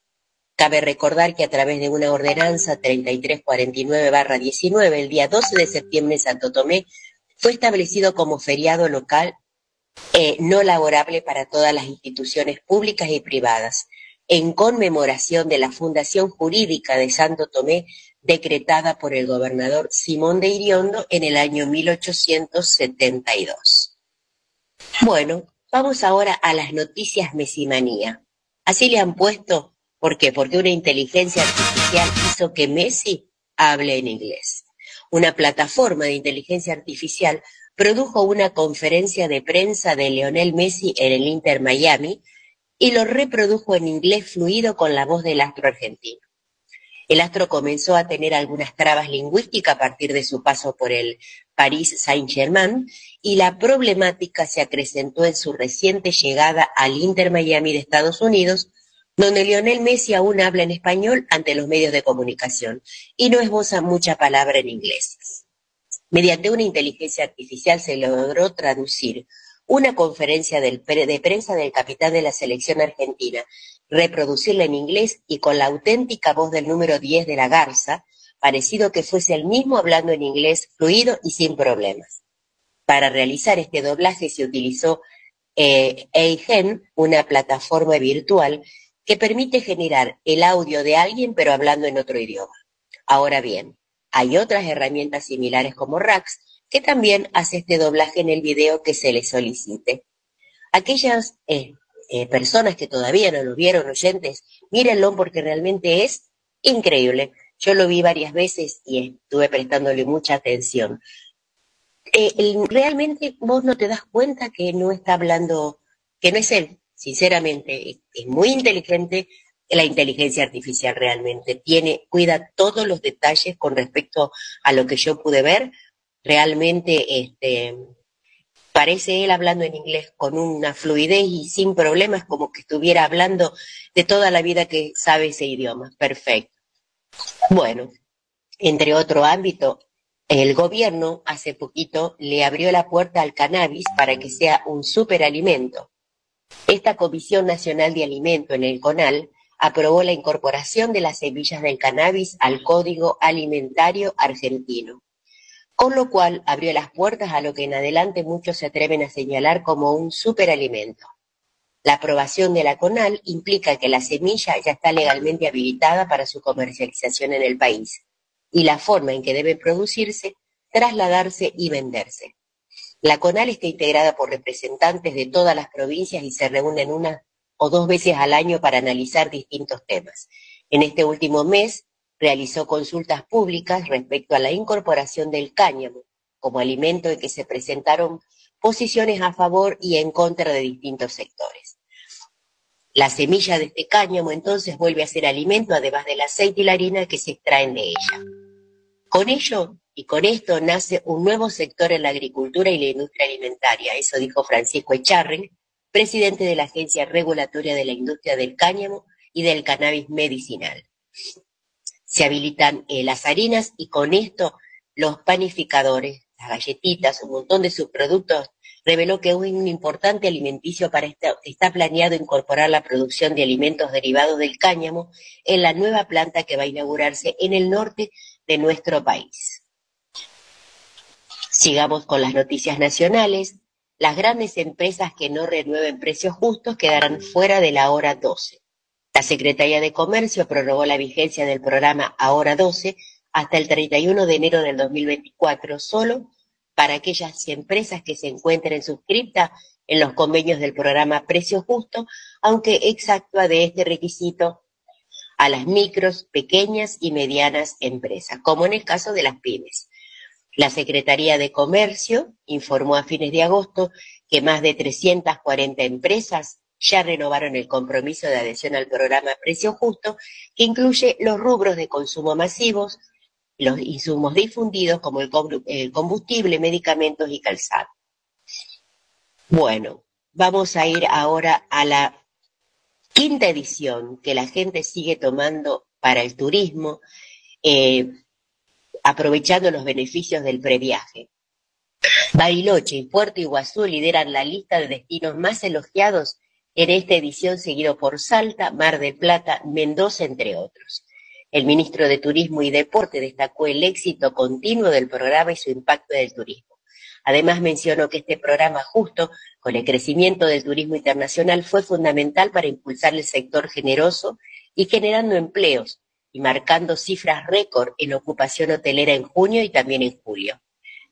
Cabe recordar que a través de una ordenanza 3349-19, el día 12 de septiembre en Santo Tomé fue establecido como feriado local eh, no laborable para todas las instituciones públicas y privadas, en conmemoración de la fundación jurídica de Santo Tomé decretada por el gobernador Simón de Iriondo en el año 1872. Bueno, vamos ahora a las noticias Mesimanía. Así le han puesto, ¿por qué? Porque una inteligencia artificial hizo que Messi hable en inglés. Una plataforma de inteligencia artificial produjo una conferencia de prensa de Leonel Messi en el Inter Miami y lo reprodujo en inglés fluido con la voz del astro argentino. El astro comenzó a tener algunas trabas lingüísticas a partir de su paso por el Paris Saint-Germain y la problemática se acrecentó en su reciente llegada al Inter Miami de Estados Unidos, donde Lionel Messi aún habla en español ante los medios de comunicación y no esboza mucha palabra en inglés. Mediante una inteligencia artificial se logró traducir una conferencia de prensa del capitán de la selección argentina reproducirla en inglés y con la auténtica voz del número 10 de la Garza, parecido que fuese el mismo hablando en inglés fluido y sin problemas. Para realizar este doblaje se utilizó eh, Eigen, una plataforma virtual que permite generar el audio de alguien pero hablando en otro idioma. Ahora bien, hay otras herramientas similares como Rax que también hace este doblaje en el video que se le solicite. Aquellas eh, eh, personas que todavía no lo vieron, oyentes, mírenlo porque realmente es increíble. Yo lo vi varias veces y estuve prestándole mucha atención. Eh, realmente vos no te das cuenta que no está hablando, que no es él, sinceramente. Es, muy inteligente, la inteligencia artificial realmente tiene, cuida todos los detalles con respecto a lo que yo pude ver. Realmente, este, Parece él hablando en inglés con una fluidez y sin problemas, como que estuviera hablando de toda la vida que sabe ese idioma. Perfecto. Bueno, entre otro ámbito, el gobierno hace poquito le abrió la puerta al cannabis para que sea un superalimento. Esta Comisión Nacional de Alimento en el CONAL aprobó la incorporación de las semillas del cannabis al Código Alimentario Argentino con lo cual abrió las puertas a lo que en adelante muchos se atreven a señalar como un superalimento. La aprobación de la CONAL implica que la semilla ya está legalmente habilitada para su comercialización en el país y la forma en que debe producirse, trasladarse y venderse. La CONAL está integrada por representantes de todas las provincias y se reúnen una o dos veces al año para analizar distintos temas. En este último mes realizó consultas públicas respecto a la incorporación del cáñamo como alimento en que se presentaron posiciones a favor y en contra de distintos sectores. La semilla de este cáñamo entonces vuelve a ser alimento además del aceite y la harina que se extraen de ella. Con ello y con esto nace un nuevo sector en la agricultura y la industria alimentaria, eso dijo Francisco Echarri, presidente de la Agencia Regulatoria de la Industria del Cáñamo y del Cannabis Medicinal se habilitan eh, las harinas y con esto los panificadores, las galletitas, un montón de subproductos, reveló que es un importante alimenticio para esta, está planeado incorporar la producción de alimentos derivados del cáñamo en la nueva planta que va a inaugurarse en el norte de nuestro país. Sigamos con las noticias nacionales. Las grandes empresas que no renueven precios justos quedarán fuera de la hora 12. La Secretaría de Comercio prorrogó la vigencia del programa Ahora 12 hasta el 31 de enero del 2024, solo para aquellas empresas que se encuentren suscritas en los convenios del programa Precio Justo, aunque exactúa de este requisito a las micros, pequeñas y medianas empresas, como en el caso de las pymes. La Secretaría de Comercio informó a fines de agosto que más de 340 empresas ya renovaron el compromiso de adhesión al programa Precio Justo, que incluye los rubros de consumo masivos, los insumos difundidos como el combustible, medicamentos y calzado. Bueno, vamos a ir ahora a la quinta edición que la gente sigue tomando para el turismo. Eh, aprovechando los beneficios del previaje. Bariloche y Puerto Iguazú lideran la lista de destinos más elogiados en esta edición, seguido por Salta, Mar del Plata, Mendoza, entre otros. El ministro de Turismo y Deporte destacó el éxito continuo del programa y su impacto en el turismo. Además mencionó que este programa justo con el crecimiento del turismo internacional fue fundamental para impulsar el sector generoso y generando empleos y marcando cifras récord en ocupación hotelera en junio y también en julio.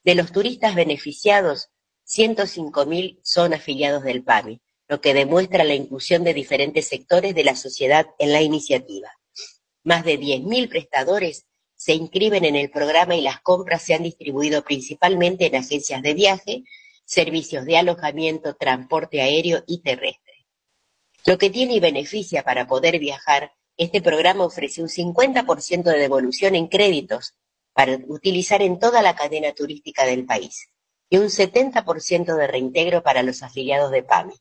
De los turistas beneficiados, 105.000 son afiliados del PAMI, lo que demuestra la inclusión de diferentes sectores de la sociedad en la iniciativa. Más de 10.000 prestadores se inscriben en el programa y las compras se han distribuido principalmente en agencias de viaje, servicios de alojamiento, transporte aéreo y terrestre. Lo que tiene y beneficia para poder viajar, este programa ofrece un 50% de devolución en créditos para utilizar en toda la cadena turística del país y un 70% de reintegro para los afiliados de PAMI.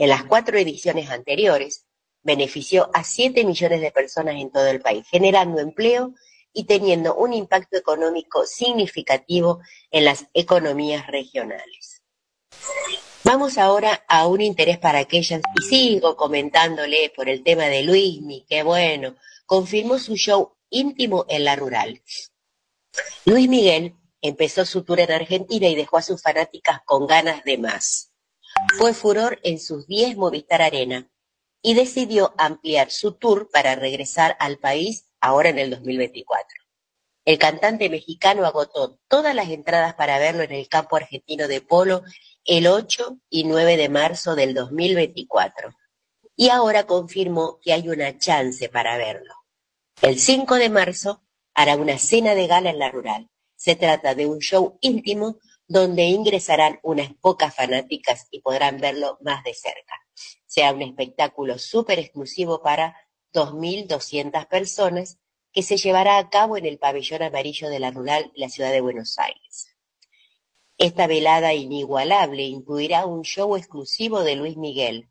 En las cuatro ediciones anteriores, benefició a 7 millones de personas en todo el país, generando empleo y teniendo un impacto económico significativo en las economías regionales. Vamos ahora a un interés para aquellas, y sigo comentándole por el tema de Luismi, que bueno, confirmó su show íntimo en la rural. Luis Miguel empezó su tour en Argentina y dejó a sus fanáticas con ganas de más. Fue furor en sus 10 Movistar Arena y decidió ampliar su tour para regresar al país ahora en el 2024. El cantante mexicano agotó todas las entradas para verlo en el campo argentino de polo el 8 y 9 de marzo del 2024 y ahora confirmó que hay una chance para verlo. El 5 de marzo hará una cena de gala en la rural. Se trata de un show íntimo donde ingresarán unas pocas fanáticas y podrán verlo más de cerca. Será un espectáculo súper exclusivo para 2.200 personas que se llevará a cabo en el pabellón amarillo de la rural de la ciudad de Buenos Aires. Esta velada inigualable incluirá un show exclusivo de Luis Miguel,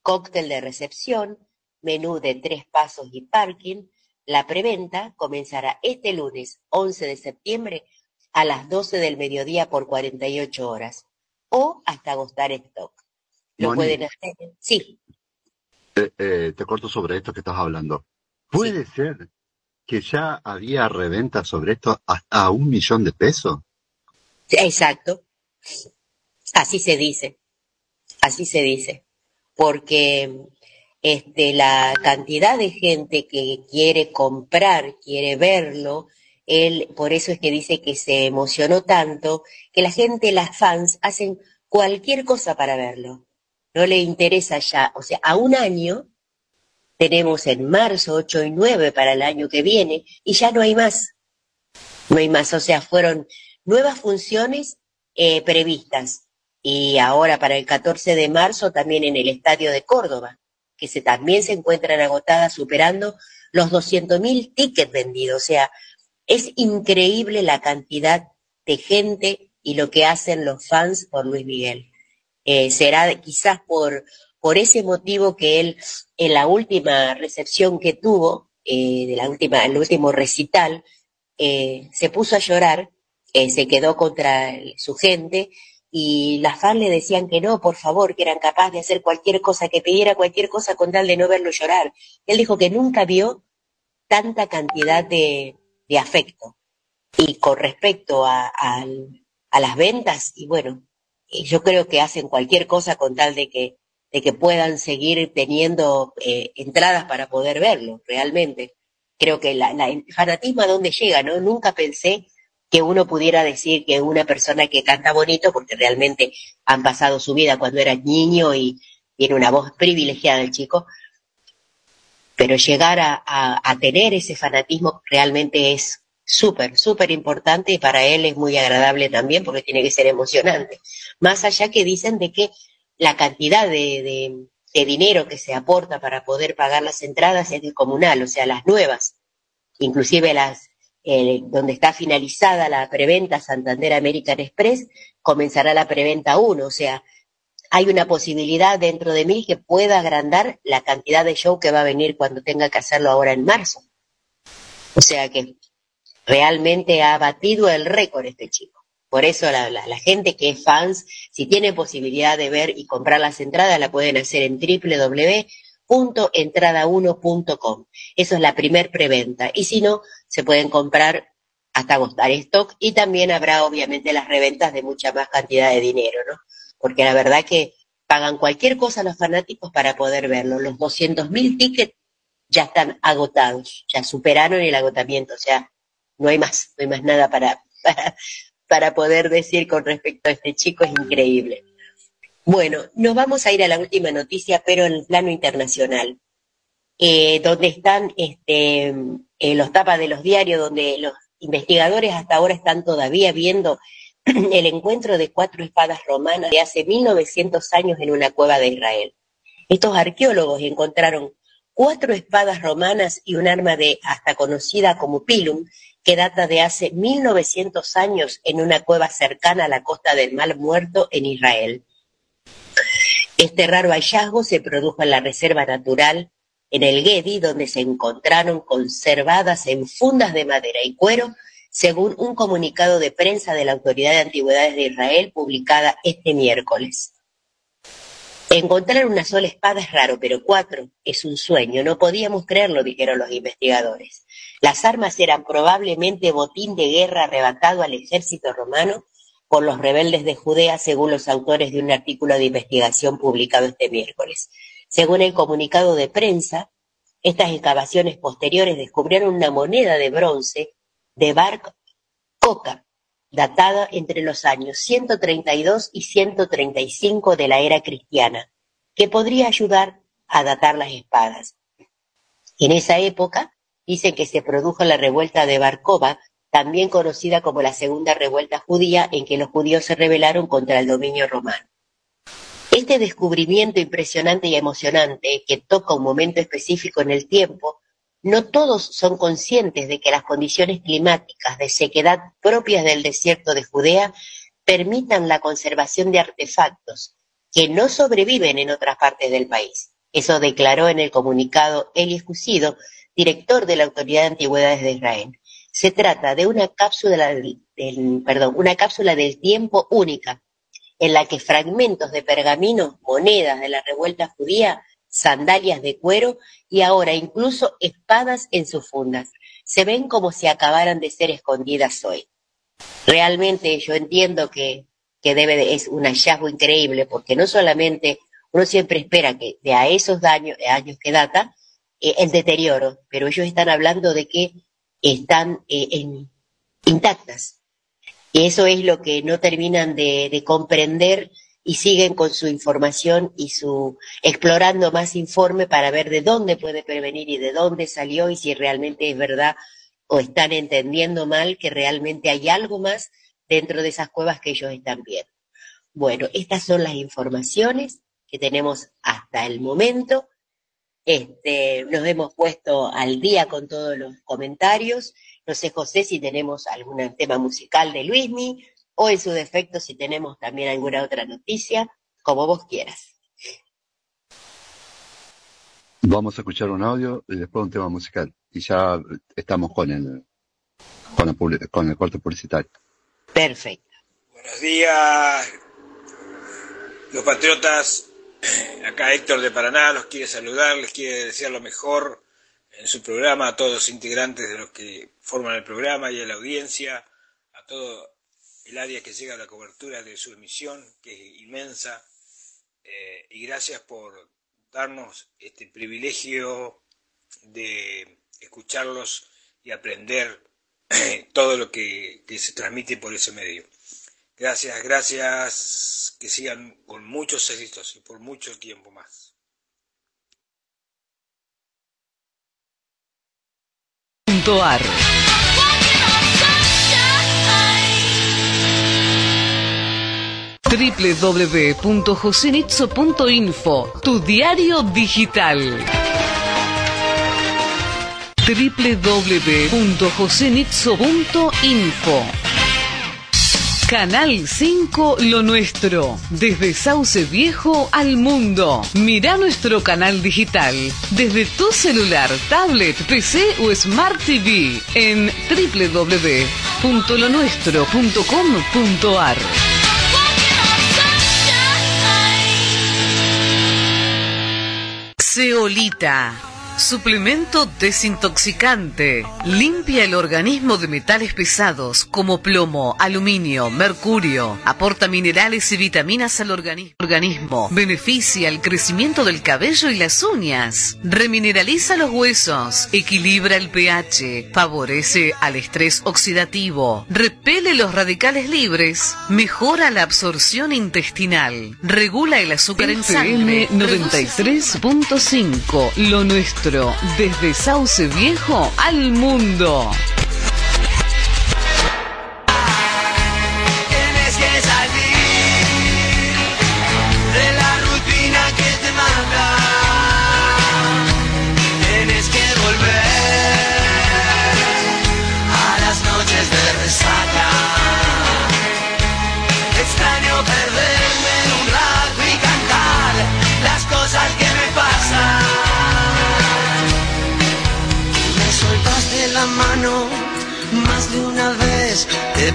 cóctel de recepción, menú de tres pasos y parking, la preventa comenzará este lunes 11 de septiembre a las 12 del mediodía por 48 horas o hasta agotar stock. Lo pueden hacer. Sí. Eh, eh, te corto sobre esto que estás hablando. ¿Puede ser que ya había reventa sobre esto hasta un millón de pesos? Exacto. Así se dice. Así se dice. Porque este, la cantidad de gente que quiere comprar, quiere verlo, él, por eso es que dice que se emocionó tanto, que la gente, las fans, hacen cualquier cosa para verlo. No le interesa ya, o sea, a un año, tenemos en marzo 8 y 9 para el año que viene, y ya no hay más. No hay más, o sea, fueron nuevas funciones eh, previstas. Y ahora para el 14 de marzo también en el Estadio de Córdoba que se, también se encuentran agotadas, superando los 200.000 tickets vendidos. O sea, es increíble la cantidad de gente y lo que hacen los fans por Luis Miguel. Eh, será quizás por, por ese motivo que él, en la última recepción que tuvo, eh, de la última, el último recital, eh, se puso a llorar, se quedó contra su gente y las fans le decían que no, por favor, que eran capaces de hacer cualquier cosa, que pidiera cualquier cosa con tal de no verlo llorar. Él dijo que nunca vio tanta cantidad de, de afecto. Y con respecto a, a, las ventas, y bueno, yo creo que hacen cualquier cosa con tal de que, de que puedan seguir teniendo eh, entradas para poder verlo, realmente. Creo que la, la, el fanatismo a dónde llega, ¿no? Nunca pensé que uno pudiera decir que una persona que canta bonito, porque realmente han pasado su vida cuando era niño y tiene una voz privilegiada el chico, pero llegar a, a, tener ese fanatismo realmente es súper, súper importante y para él es muy agradable también porque tiene que ser emocionante. Más allá que dicen de que la cantidad de, de, dinero que se aporta para poder pagar las entradas es comunal, o sea, las nuevas, inclusive las eh, donde está finalizada la preventa Santander American Express, comenzará la preventa 1, o sea, hay una posibilidad dentro de mí que pueda agrandar la cantidad de show que va a venir cuando tenga que hacerlo ahora en marzo. O sea que Realmente ha batido el récord este chico. Por eso la, gente que es fans, si tiene posibilidad de ver y comprar las entradas, la pueden hacer en www.entrada1.com. Eso es la primer preventa. Y si no, se pueden comprar hasta agotar stock y también habrá obviamente las reventas de mucha más cantidad de dinero, ¿no? Porque la verdad que pagan cualquier cosa los fanáticos para poder verlo. Los 200.000 tickets ya están agotados, ya superaron el agotamiento, o sea, no hay más, no hay más nada [laughs] para, para, poder decir con respecto a este chico, es increíble. Bueno, nos vamos a ir a la última noticia, pero en el plano internacional, eh, donde están este, eh, los tapas de los diarios, donde los investigadores hasta ahora están todavía viendo [clears throat] el encuentro de cuatro espadas romanas de hace 1900 años en una cueva de Israel. Estos arqueólogos encontraron cuatro espadas romanas y un arma de hasta conocida como pilum, que data de hace 1900 años en una cueva cercana a la costa del Mar Muerto en Israel. Este raro hallazgo se produjo en la reserva natural en el Gedi, donde se encontraron conservadas en fundas de madera y cuero, según un comunicado de prensa de la Autoridad de Antigüedades de Israel publicada este miércoles. Encontrar una sola espada es raro, pero cuatro es un sueño. No podíamos creerlo, dijeron los investigadores. Las armas eran probablemente botín de guerra arrebatado al ejército romano por los rebeldes de Judea, según los autores de un artículo de investigación publicado este miércoles. Según el comunicado de prensa, estas excavaciones posteriores descubrieron una moneda de bronce de Bar Coca, datada entre los años 132 y 135 de la era cristiana, que podría ayudar a datar las espadas. En esa época, dicen que se produjo la revuelta de Barkova, también conocida como la Segunda Revuelta Judía, en que los judíos se rebelaron contra el dominio romano. Este descubrimiento impresionante y emocionante, que toca un momento específico en el tiempo, no todos son conscientes de que las condiciones climáticas de sequedad propias del desierto de Judea permitan la conservación de artefactos que no sobreviven en otras partes del país. Eso declaró en el comunicado Eli Cusido, director de la Autoridad de Antigüedades de Israel. Se trata de una cápsula del, perdón, una cápsula del tiempo única, en la que fragmentos de pergamino, monedas de la revuelta judía, sandalias de cuero y ahora incluso espadas en sus fundas. Se ven como si acabaran de ser escondidas hoy. Realmente yo entiendo que, que debe de, es un hallazgo increíble porque no solamente uno siempre espera que de a esos daños, años que data, eh, el deterioro, pero ellos están hablando de que están eh, en, intactas. Y eso es lo que no terminan de, de comprender y siguen con su información y su explorando más informe para ver de dónde puede prevenir y de dónde salió y si realmente es verdad o están entendiendo mal que realmente hay algo más dentro de esas cuevas que ellos están viendo. Bueno, estas son las informaciones que tenemos hasta el momento. Este, nos hemos puesto al día con todos los comentarios. No sé, José, si tenemos algún tema musical de Luismi o en su defecto si tenemos también alguna otra noticia, como vos quieras. Vamos a escuchar un audio y después un tema musical. Y ya estamos con el, con el, con el corte publicitario. Perfecto. Buenos días, los patriotas. [clears throat] Acá Héctor de Paraná los quiere saludar, les quiere desear lo mejor en su programa a todos los integrantes de los que forman el programa y a la audiencia, a todo el área que llega a la cobertura de su emisión, que es inmensa, eh, y gracias por darnos este privilegio de escucharlos y aprender eh, todo lo que, que se transmite por ese medio. Gracias, gracias, que sigan con muchos éxitos y por mucho tiempo más. www.josenitzo.info, tu diario digital www.josenitzo.info Canal 5 Lo Nuestro. Desde Sauce Viejo al mundo. Mira nuestro canal digital desde tu celular, tablet, PC o Smart TV en www.lonuestro.com.ar. Ceolita Suplemento desintoxicante. Limpia el organismo de metales pesados como plomo, aluminio, mercurio. Aporta minerales y vitaminas al organismo. Beneficia el crecimiento del cabello y las uñas. Remineraliza los huesos. Equilibra el pH. Favorece al estrés oxidativo. Repele los radicales libres. Mejora la absorción intestinal. Regula el azúcar en sangre. 93.5. Lo nuestro desde Sauce Viejo al mundo.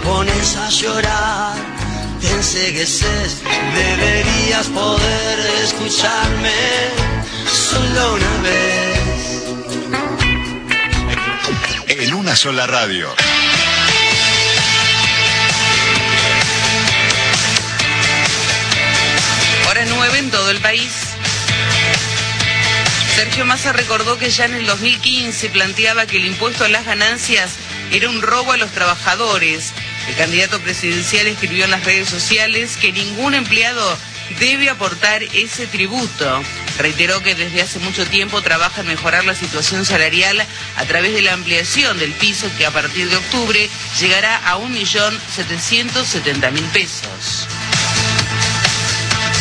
Pones a llorar, te ensegueces, deberías poder escucharme solo una vez. En una sola radio. Hora 9 en todo el país. Sergio Massa recordó que ya en el 2015 planteaba que el impuesto a las ganancias era un robo a los trabajadores. El candidato presidencial escribió en las redes sociales que ningún empleado debe aportar ese tributo. Reiteró que desde hace mucho tiempo trabaja en mejorar la situación salarial a través de la ampliación del piso que a partir de octubre llegará a 1.770.000 pesos.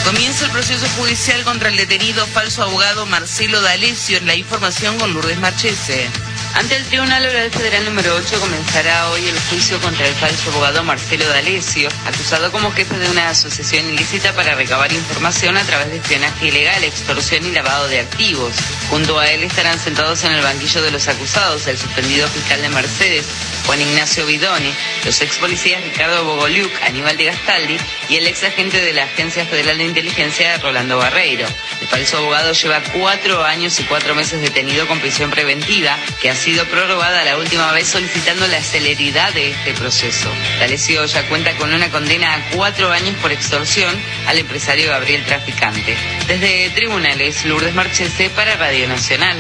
Comienza el proceso judicial contra el detenido falso abogado Marcelo D'Alessio en la información con Lourdes Marchese. Ante el Tribunal Oral Federal número 8 comenzará hoy el juicio contra el falso abogado Marcelo D'Alessio, acusado como jefe de una asociación ilícita para recabar información a través de espionaje ilegal, extorsión y lavado de activos. Junto a él estarán sentados en el banquillo de los acusados el suspendido fiscal de Mercedes, Juan Ignacio Bidoni, los ex policías Ricardo Bogoliuk, Aníbal de Gastaldi y el ex agente de la Agencia Federal de Inteligencia, Rolando Barreiro. El falso abogado lleva cuatro años y cuatro meses detenido con prisión preventiva, que ha sido prorrogada la última vez solicitando la celeridad de este proceso. D'Alessio ya cuenta con una condena a cuatro años por extorsión al empresario Gabriel Traficante. Desde tribunales, Lourdes Marchese para Radio Nacional.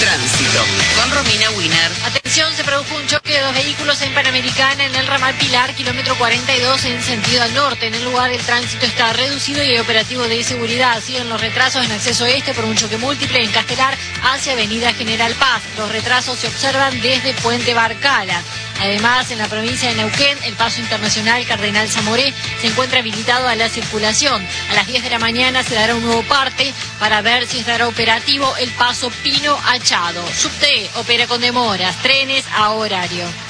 Tránsito. Con Romina Wiener. Atención, se produjo un choque de dos vehículos en Panamericana en el ramal Pilar, kilómetro 42 en sentido al norte. En el lugar el tránsito está reducido y hay operativo de seguridad. Siguen los retrasos en acceso este por un choque múltiple en Castelar hacia Avenida General Paz. Los retrasos se observan desde Puente Barcala. Además, en la provincia de Neuquén, el paso internacional Cardenal Zamoré se encuentra habilitado a la circulación. A las 10 de la mañana se dará un nuevo parte para ver si estará operativo el paso Pino Achado. Subte opera con demoras, trenes a horario.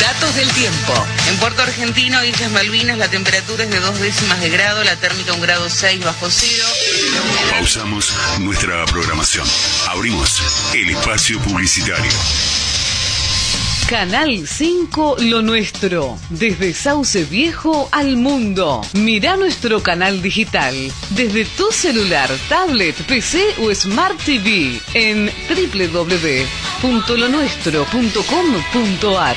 Datos del tiempo. En Puerto Argentino, Islas Malvinas, la temperatura es de dos décimas de grado, la térmica un grado 6 bajo cero. Pausamos nuestra programación. Abrimos el espacio publicitario. Canal 5 Lo Nuestro. Desde Sauce Viejo al mundo. Mira nuestro canal digital desde tu celular, tablet, PC o Smart TV en www.lonuestro.com.ar.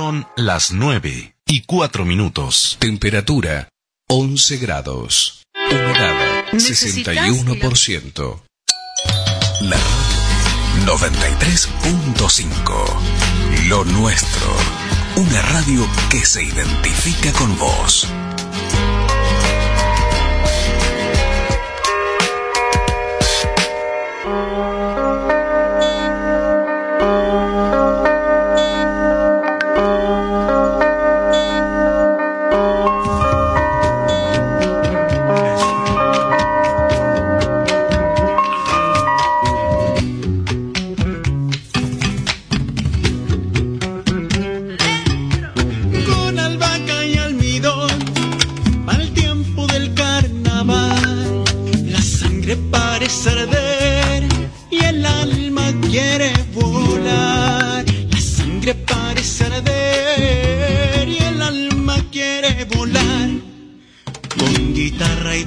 Son las 9 y 4 minutos. Temperatura 11 grados. Humedad 61%. La radio 93.5. Lo nuestro. Una radio que se identifica con vos.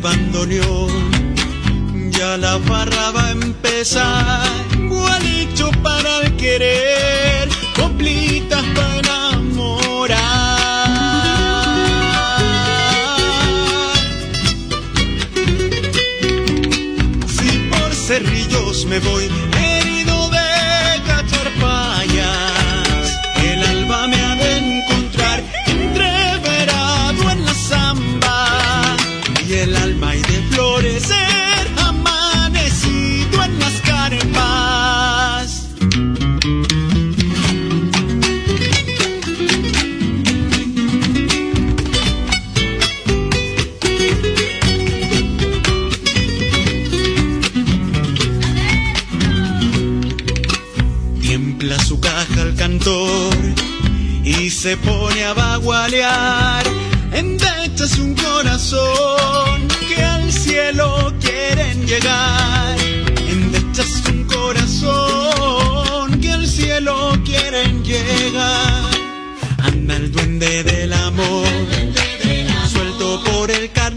bandoneón. Ya la farra va a empezar, gualicho para el querer, coplitas para enamorar. Si por serrillos me voy se pone a bagualear. En es un corazón que al cielo quieren llegar. En es un corazón que al cielo quieren llegar. Anda el duende del amor, suelto por el carro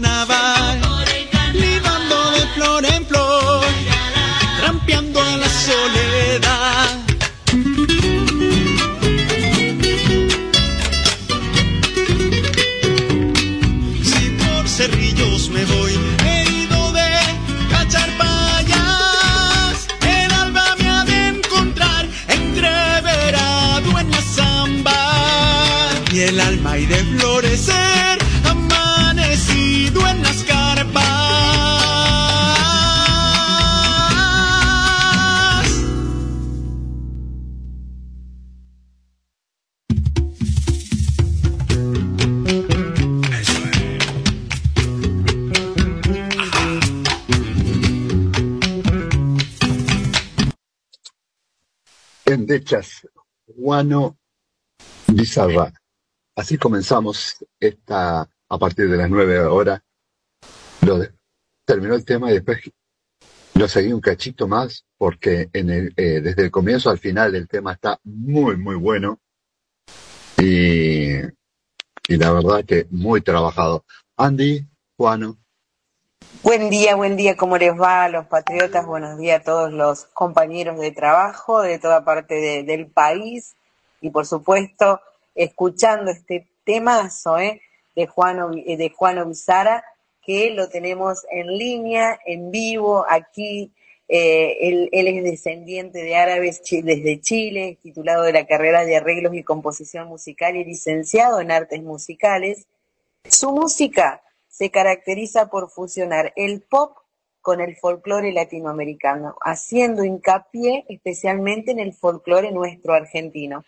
Juano Bizarra. Así comenzamos esta a partir de las nueve horas. Lo terminó el tema y después lo seguí un cachito más porque eh, desde el comienzo al final el tema está muy, muy bueno. Y, y la verdad que muy trabajado. Andy, Juano. Buen día, buen día, ¿cómo les va a los patriotas? Buenos días a todos los compañeros de trabajo de toda parte del país y por supuesto escuchando este temazo ¿eh? de Juan de Juan Bizara que lo tenemos en línea, en vivo, aquí. Eh, él, él, es descendiente de árabes desde Chile, titulado de la carrera de arreglos y composición musical y licenciado en artes musicales. Su música se caracteriza por fusionar el pop con el folclore latinoamericano, haciendo hincapié especialmente en el folclore nuestro argentino.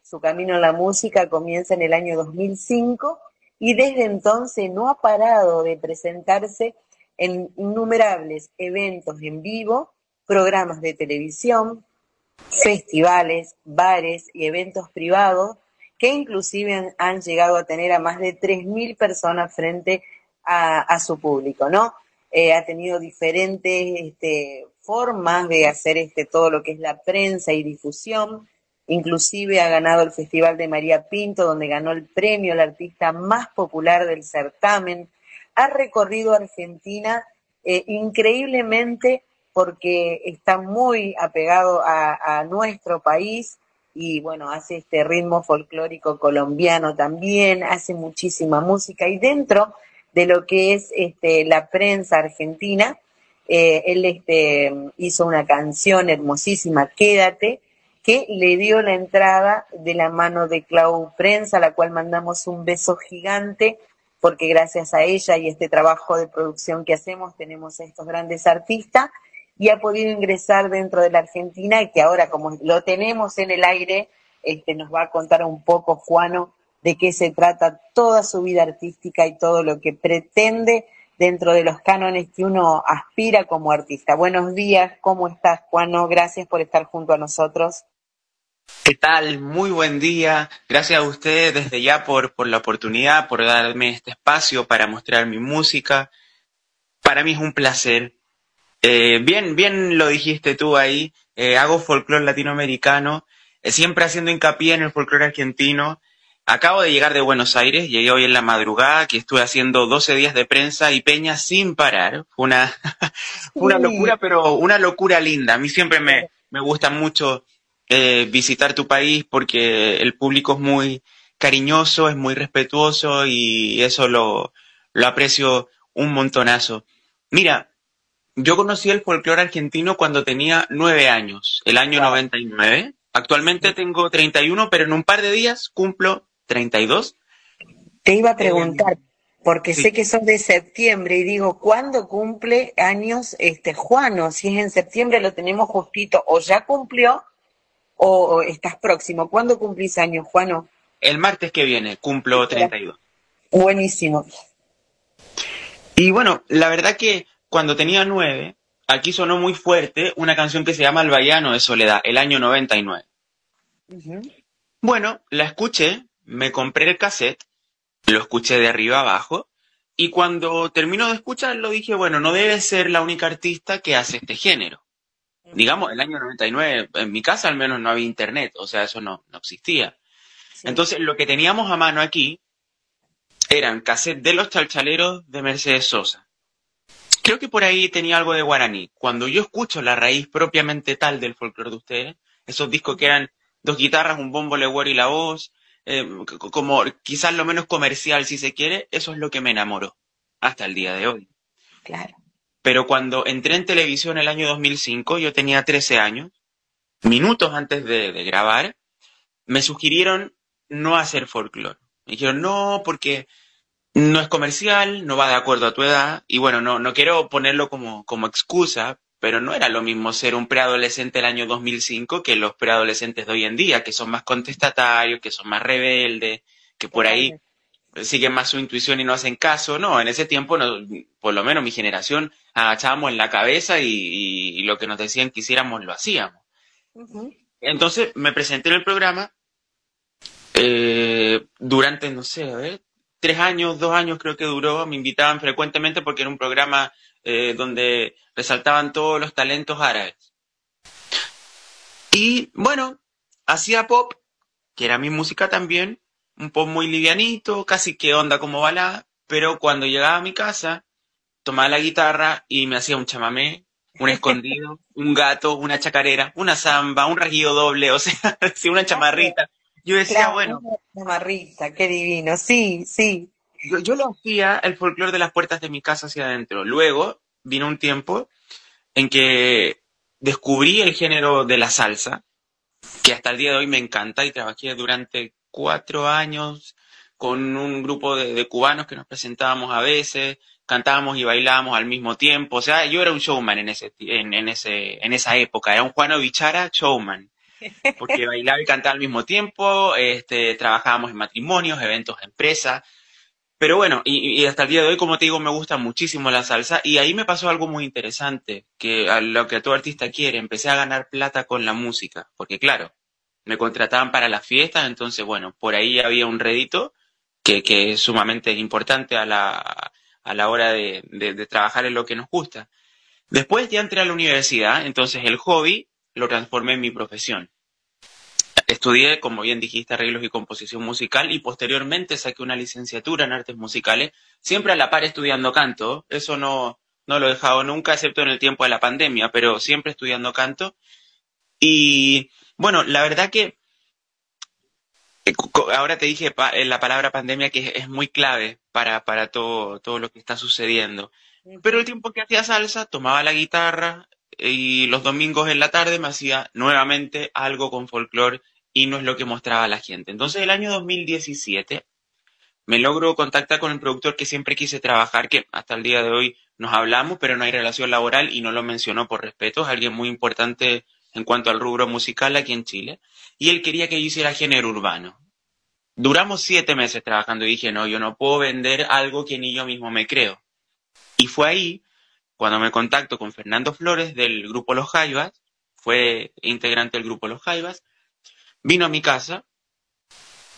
Su camino en la música comienza en el año 2005 y desde entonces no ha parado de presentarse en innumerables eventos en vivo, programas de televisión, festivales, bares y eventos privados que inclusive han, llegado a tener a más de 3.000 personas frente a, su público, ¿no? Eh, ha tenido diferentes este, formas de hacer este, todo lo que es la prensa y difusión. Inclusive ha ganado el Festival de María Pinto, donde ganó el premio al artista más popular del certamen. Ha recorrido Argentina eh, increíblemente porque está muy apegado a, a, nuestro país y bueno, hace este ritmo folclórico colombiano también, hace muchísima música y dentro de lo que es este, la prensa argentina, eh, él este, hizo una canción hermosísima, Quédate, que le dio la entrada de la mano de Clau Prensa, a la cual mandamos un beso gigante, porque gracias a ella y este trabajo de producción que hacemos tenemos a estos grandes artistas y ha podido ingresar dentro de la Argentina y que ahora como lo tenemos en el aire, este, nos va a contar un poco Juano de qué se trata toda su vida artística y todo lo que pretende dentro de los cánones que uno aspira como artista. Buenos días, ¿cómo estás Juano? Gracias por estar junto a nosotros. ¿Qué tal? Muy buen día. Gracias a ustedes desde ya por, por la oportunidad, por darme este espacio para mostrar mi música. Para mí es un placer. Eh, bien, bien lo dijiste tú ahí. Eh, hago folclore latinoamericano, eh, siempre haciendo hincapié en el folclore argentino. Acabo de llegar de Buenos Aires, llegué hoy en la madrugada, que estuve haciendo 12 días de prensa y peña sin parar. Fue una, [laughs] una locura, pero una locura linda. A mí siempre me, me gusta mucho eh, visitar tu país porque el público es muy cariñoso, es muy respetuoso y eso lo, lo aprecio un montonazo. Mira, yo conocí el folclore argentino cuando tenía nueve años, el año 99. Actualmente tengo 31, pero en un par de días cumplo 32. Te iba a preguntar, porque sé que son de septiembre y digo, ¿cuándo cumple años este Juano? Si es en septiembre lo tenemos justito o ya cumplió o estás próximo? ¿Cuándo cumplís años, Juano? El martes que viene, cumplo 32. Buenísimo. Y bueno, la verdad que cuando tenía nueve, aquí sonó muy fuerte una canción que se llama El Bayano de Soledad, el año 99. Bueno, la escuché, me compré el cassette, lo escuché de arriba abajo, y cuando termino de escucharlo dije, bueno, no debe ser la única artista que hace este género digamos, el año 99, en mi casa al menos no había internet, o sea, eso no, no existía. Entonces, lo que teníamos a mano aquí eran cassettes de los chalchaleros de Mercedes Sosa. Creo que por ahí tenía algo de guaraní. Cuando yo escucho la raíz propiamente tal del folclore de ustedes, esos discos que eran dos guitarras, un bombo legüero y la voz, eh, como quizás lo menos comercial si se quiere, eso es lo que me enamoró hasta el día de hoy. Claro. Pero cuando entré en televisión el año 2005, yo tenía 13 años, minutos antes de, grabar, me sugirieron no hacer folclore. Me dijeron, no, porque no es comercial, no va de acuerdo a tu edad, y bueno, no, no quiero ponerlo como, como excusa, pero no era lo mismo ser un preadolescente del año 2005 que los preadolescentes de hoy en día, que son más contestatarios, que son más rebeldes, que por ahí siguen más su intuición y no hacen caso. No, en ese tiempo, por lo menos mi generación, agachábamos en la cabeza y, lo que nos decían que hiciéramos lo hacíamos. Entonces me presenté en el programa eh, durante, no sé, a ver, tres años, dos años creo que duró. Me invitaban frecuentemente porque era un programa eh, donde resaltaban todos los talentos árabes. Y bueno, hacía pop, que era mi música también, un pop muy livianito, casi que onda como balada, pero cuando llegaba a mi casa, tomaba la guitarra y me hacía un chamamé, un escondido, [laughs] un gato, una chacarera, una samba, un rajido doble, o sea, [laughs] una chamarrita. Yo decía, bueno. Una chamarrita, qué divino, sí, sí. Yo, yo lo hacía el folclore de las puertas de mi casa hacia adentro. Luego vino un tiempo en que descubrí el género de la salsa, que hasta el día de hoy me encanta y trabajé durante cuatro años con un grupo de, cubanos que nos presentábamos a veces, cantábamos y bailábamos al mismo tiempo. O sea, yo era un showman en, ese, en, ese, en esa época, era un Juano Bichara showman. Porque bailaba y cantaba al mismo tiempo, este, trabajábamos en matrimonios, eventos de empresa. Pero bueno, y, hasta el día de hoy, como te digo, me gusta muchísimo la salsa. Y ahí me pasó algo muy interesante, que a lo que todo artista quiere, empecé a ganar plata con la música. Porque claro, me contrataban para las fiestas, entonces bueno, por ahí había un rédito que, que es sumamente importante a la, a la hora de, de, trabajar en lo que nos gusta. Después ya entré a la universidad, entonces el hobby lo transformé en mi profesión. Estudié, como bien dijiste, arreglos y composición musical y posteriormente saqué una licenciatura en artes musicales, siempre a la par estudiando canto. Eso no, no lo he dejado nunca, excepto en el tiempo de la pandemia, pero siempre estudiando canto. Y bueno, la verdad que ahora te dije la palabra pandemia que es, muy clave para, para todo, todo lo que está sucediendo. Pero el tiempo que hacía salsa, tomaba la guitarra y los domingos en la tarde me hacía nuevamente algo con folclore y no es lo que mostraba la gente. Entonces el año 2017 me logro contactar con el productor que siempre quise trabajar, que hasta el día de hoy nos hablamos, pero no hay relación laboral y no lo mencionó por respeto. Es alguien muy importante en cuanto al rubro musical aquí en Chile. Y él quería que yo hiciera género urbano. Duramos siete meses trabajando y dije, no, yo no puedo vender algo que ni yo mismo me creo. Y fue ahí cuando me contacto con Fernando Flores del grupo Los Jaivas, fue integrante del grupo Los Jaivas, vino a mi casa,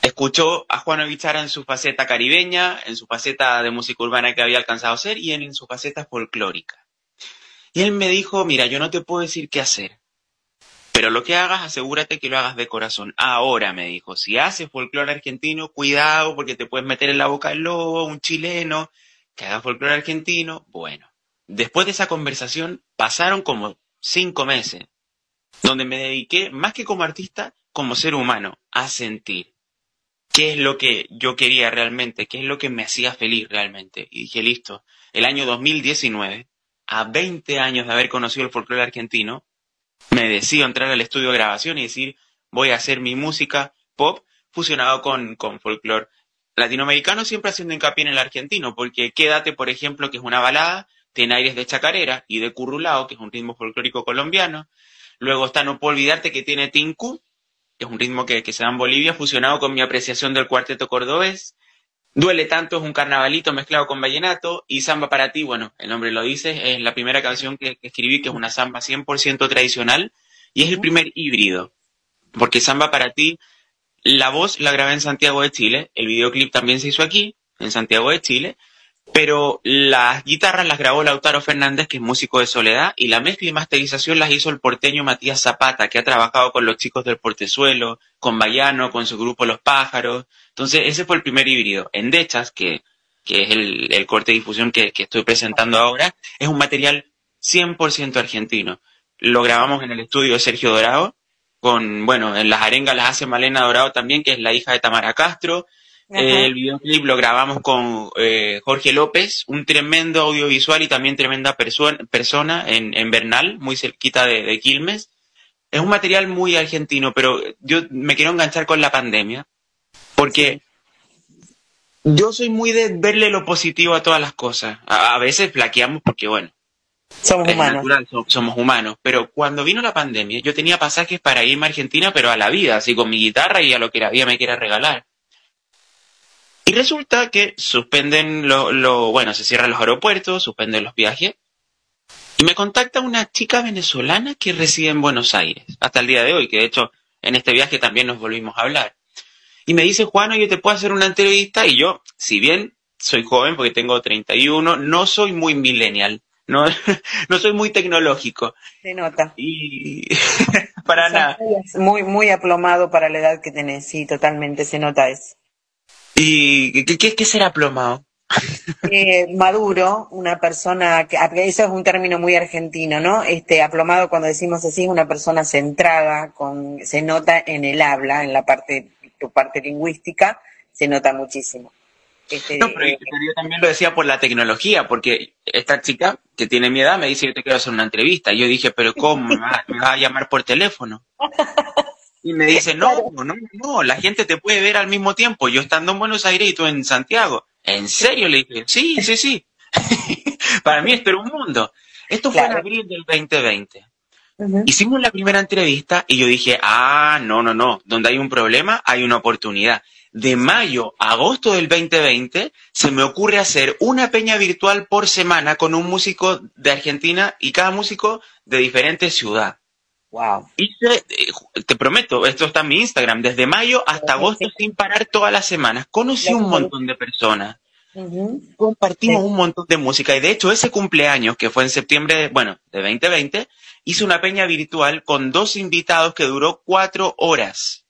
escuchó a Juan Bichara en su faceta caribeña, en su faceta de música urbana que había alcanzado a ser y en su faceta folclórica. Y él me dijo, mira, yo no te puedo decir qué hacer, pero lo que hagas, asegúrate que lo hagas de corazón. Ahora, me dijo, si haces folclore argentino, cuidado porque te puedes meter en la boca del lobo, un chileno, que haga folclore argentino. Bueno, después de esa conversación pasaron como cinco meses, donde me dediqué, más que como artista, como ser humano, a sentir qué es lo que yo quería realmente, qué es lo que me hacía feliz realmente. Y dije, listo, el año 2019, a 20 años de haber conocido el folclore argentino, me decido entrar al estudio de grabación y decir, voy a hacer mi música pop fusionado con, con folclore latinoamericano, siempre haciendo hincapié en el argentino, porque Quédate, por ejemplo, que es una balada, tiene aires de chacarera y de currulao, que es un ritmo folclórico colombiano. Luego está No puedo olvidarte que tiene tinku, que es un ritmo que, que se da en Bolivia, fusionado con mi apreciación del cuarteto cordobés. Duele tanto es un carnavalito mezclado con vallenato y Samba para ti, bueno, el nombre lo dice, es la primera canción que, escribí que es una samba 100% tradicional y es el primer híbrido, porque Samba para ti, la voz la grabé en Santiago de Chile, el videoclip también se hizo aquí, en Santiago de Chile, pero las guitarras las grabó Lautaro Fernández, que es músico de Soledad, y la mezcla y masterización las hizo el porteño Matías Zapata, que ha trabajado con los chicos del Portezuelo, con Bayano, con su grupo Los Pájaros. Entonces, ese fue el primer híbrido. Endechas, que, que es el, corte de difusión que, que estoy presentando ahora, es un material 100% argentino. Lo grabamos en el estudio de Sergio Dorado, con, bueno, en las arengas las hace Malena Dorado también, que es la hija de Tamara Castro, el videoclip lo grabamos con eh, Jorge López, un tremendo audiovisual y también tremenda persona en, en, Bernal, muy cerquita de, Quilmes. Es un material muy argentino, pero yo me quiero enganchar con la pandemia, porque yo soy muy de verle lo positivo a todas las cosas. A, veces flaqueamos porque, bueno, somos humanos. somos humanos. Pero cuando vino la pandemia, yo tenía pasajes para irme a Argentina, pero a la vida, así con mi guitarra y a lo que la vida me quiera regalar. Y resulta que suspenden lo, bueno, se cierran los aeropuertos, suspenden los viajes. Y me contacta una chica venezolana que reside en Buenos Aires, hasta el día de hoy, que de hecho en este viaje también nos volvimos a hablar. Y me dice, Juan, yo te puedo hacer una entrevista. Y yo, si bien soy joven porque tengo 31, no soy muy millennial. No, [laughs] no soy muy tecnológico. Se nota. Y [laughs] para nada. Muy, muy aplomado para la edad que tenés, sí, totalmente se nota eso. ¿Y qué, qué será plomado? Eh, maduro, una persona, que eso es un término muy argentino, ¿no? Este, aplomado cuando decimos así es una persona centrada, con, se nota en el habla, en la parte, tu parte lingüística, se nota muchísimo. Este, no, pero yo también lo decía por la tecnología, porque esta chica que tiene mi edad me dice que te quiero hacer una entrevista. Y yo dije, pero ¿cómo? ¿Me vas, me vas a llamar por teléfono? [laughs] Y me dice, no, no, no, la gente te puede ver al mismo tiempo, yo estando en Buenos Aires y tú en Santiago. ¿En serio? Le dije, sí, sí, sí. [laughs] Para mí esto era un mundo. Esto fue en abril del 2020. Hicimos la primera entrevista y yo dije, ah, no, no, no, donde hay un problema hay una oportunidad. De mayo a agosto del 2020 se me ocurre hacer una peña virtual por semana con un músico de Argentina y cada músico de diferente ciudad. Wow. Hice, eh, te prometo, esto está en mi Instagram, desde mayo hasta agosto sin parar todas las semanas. Conocí un montón de personas. Compartimos un montón de música y de hecho ese cumpleaños que fue en septiembre, bueno, de 2020, hice una peña virtual con dos invitados que duró cuatro horas.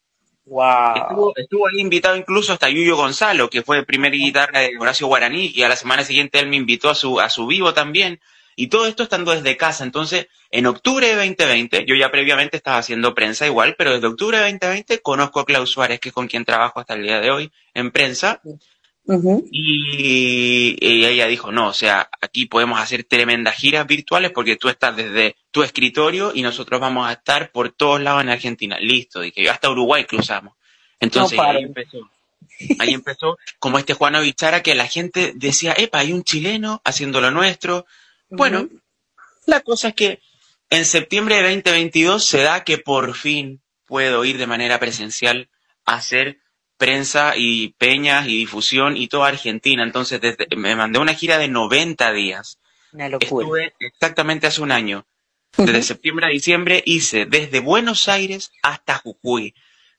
Wow. Estuvo, ahí invitado incluso hasta Yuyo Gonzalo, que fue el primer guitarra de Horacio Guaraní, y a la semana siguiente él me invitó a su, a su vivo también. Y todo esto estando desde casa. Entonces, en octubre de 2020, yo ya previamente estaba haciendo prensa igual, pero desde octubre de 2020 conozco a Klaus Suárez, que es con quien trabajo hasta el día de hoy en prensa. y, y, ella dijo, no, o sea, aquí podemos hacer tremendas giras virtuales porque tú estás desde tu escritorio y nosotros vamos a estar por todos lados en Argentina. Listo, dije yo, hasta Uruguay cruzamos. Entonces ahí empezó. Ahí empezó como este Juan Avichara que la gente decía, epa, hay un chileno haciendo lo nuestro. Bueno, la cosa es que en septiembre de 2022 se da que por fin puedo ir de manera presencial a hacer prensa y peñas y difusión y toda Argentina. Entonces desde, me mandé una gira de 90 días. Una locura. Estuve exactamente hace un año. Desde septiembre a diciembre hice desde Buenos Aires hasta Jujuy.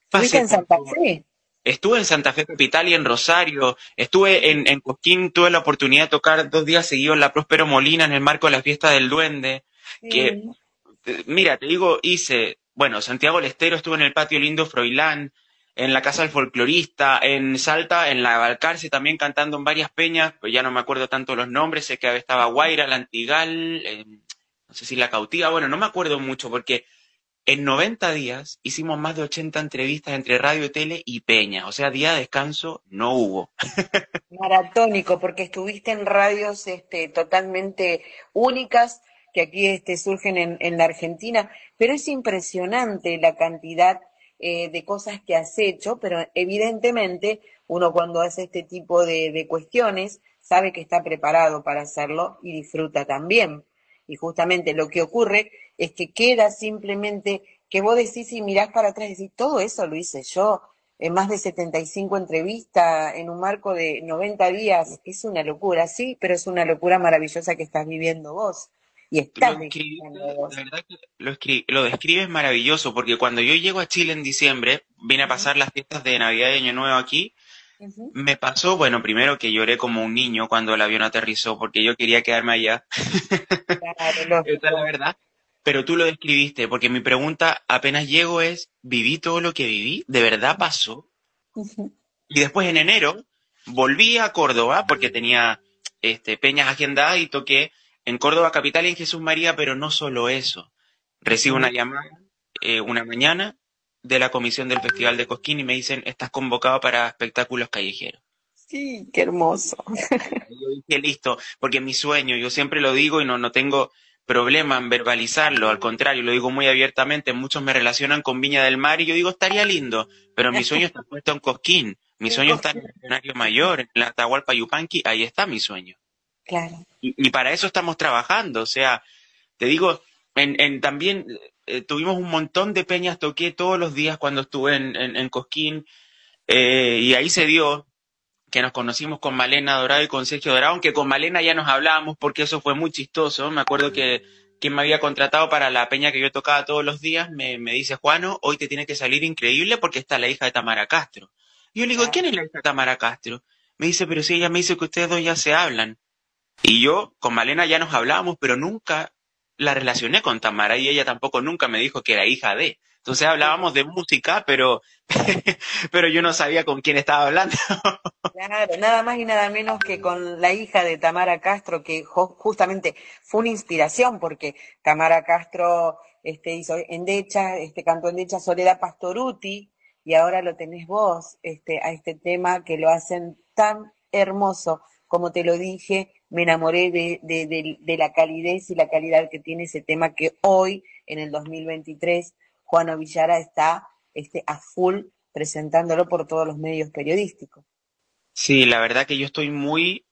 ¿Estuviste en Santa Fe? Estuve en Santa Fe Capital y en Rosario. Estuve en, en Cosquín, tuve la oportunidad de tocar dos días seguidos en la Próspero Molina en el marco de la fiesta del Duende. Que, mira, te digo, hice, bueno, Santiago del Estero estuve en el patio lindo Froilán, en la Casa del Folclorista, en Salta, en la Balcarce también cantando en varias peñas, pues ya no me acuerdo tanto los nombres, sé que estaba Guaira, la Antigal, eh, no sé si la Cautiva, bueno, no me acuerdo mucho porque en 90 días hicimos más de 80 entrevistas entre radio, tele y peña, o sea, día de descanso no hubo. Maratónico, porque estuviste en radios este, totalmente únicas que aquí este, surgen en, en la Argentina, pero es impresionante la cantidad eh, de cosas que has hecho, pero evidentemente uno cuando hace este tipo de, de cuestiones sabe que está preparado para hacerlo y disfruta también. Y justamente lo que ocurre es que queda simplemente que vos decís y mirás para atrás y decís, todo eso lo hice yo, en más de 75 entrevistas, en un marco de 90 días, es una locura, sí, pero es una locura maravillosa que estás viviendo vos. Y estás lo, vos. La verdad que lo, lo describes maravilloso, porque cuando yo llego a Chile en diciembre, vine a pasar las fiestas de Navidad y Año Nuevo aquí, -huh. me pasó, bueno, primero que lloré como un niño cuando el avión aterrizó, porque yo quería quedarme allá. Claro, [laughs] es la verdad. Pero tú lo describiste, porque mi pregunta apenas llego es, ¿viví todo lo que viví? ¿De verdad pasó? Uh -huh. Y después en enero volví a Córdoba porque tenía este, peñas agendadas y toqué en Córdoba capital y en Jesús María, pero no solo eso. Recibo una llamada eh, una mañana de la comisión del Festival de Cosquín y me dicen, estás convocado para espectáculos callejeros. Sí, qué hermoso. Yo dije, listo, porque mi sueño, yo siempre lo digo y no, no tengo problema en verbalizarlo, al contrario, lo digo muy abiertamente, muchos me relacionan con Viña del Mar y yo digo, estaría lindo, pero mi sueño está puesto en Cosquín, mi sueño está en el escenario mayor, en la Atahualpa Yupanqui, ahí está mi sueño. Claro. Y, y, para eso estamos trabajando, o sea, te digo, en, en también eh, tuvimos un montón de peñas, toqué todos los días cuando estuve en, en, en Cosquín, eh, y ahí se dio que nos conocimos con Malena Dorado y con Sergio Dorado, aunque con Malena ya nos hablábamos porque eso fue muy chistoso. Me acuerdo que quien me había contratado para la peña que yo tocaba todos los días me, me dice, Juano, hoy te tiene que salir increíble porque está la hija de Tamara Castro. Y yo le digo, ¿quién es la hija de Tamara Castro? Me dice, pero si ella me dice que ustedes dos ya se hablan. Y yo con Malena ya nos hablábamos, pero nunca la relacioné con Tamara y ella tampoco nunca me dijo que era hija de. Entonces hablábamos de música, pero, [laughs] pero yo no sabía con quién estaba hablando. [laughs] Claro, nada más y nada menos que con la hija de Tamara Castro, que justamente fue una inspiración, porque Tamara Castro este, hizo Endecha, este, cantó Endecha Soledad Pastoruti, y ahora lo tenés vos, este, a este tema que lo hacen tan hermoso, como te lo dije, me enamoré de, la calidez y la calidad que tiene ese tema que hoy, en el 2023, Juan Villara está este, a full presentándolo por todos los medios periodísticos. Sí, la verdad que yo estoy muy,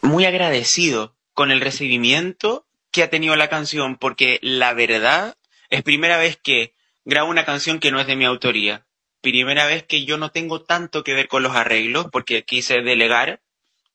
muy agradecido con el recibimiento que ha tenido la canción, porque la verdad es primera vez que grabo una canción que no es de mi autoría. Primera vez que yo no tengo tanto que ver con los arreglos, porque quise delegar,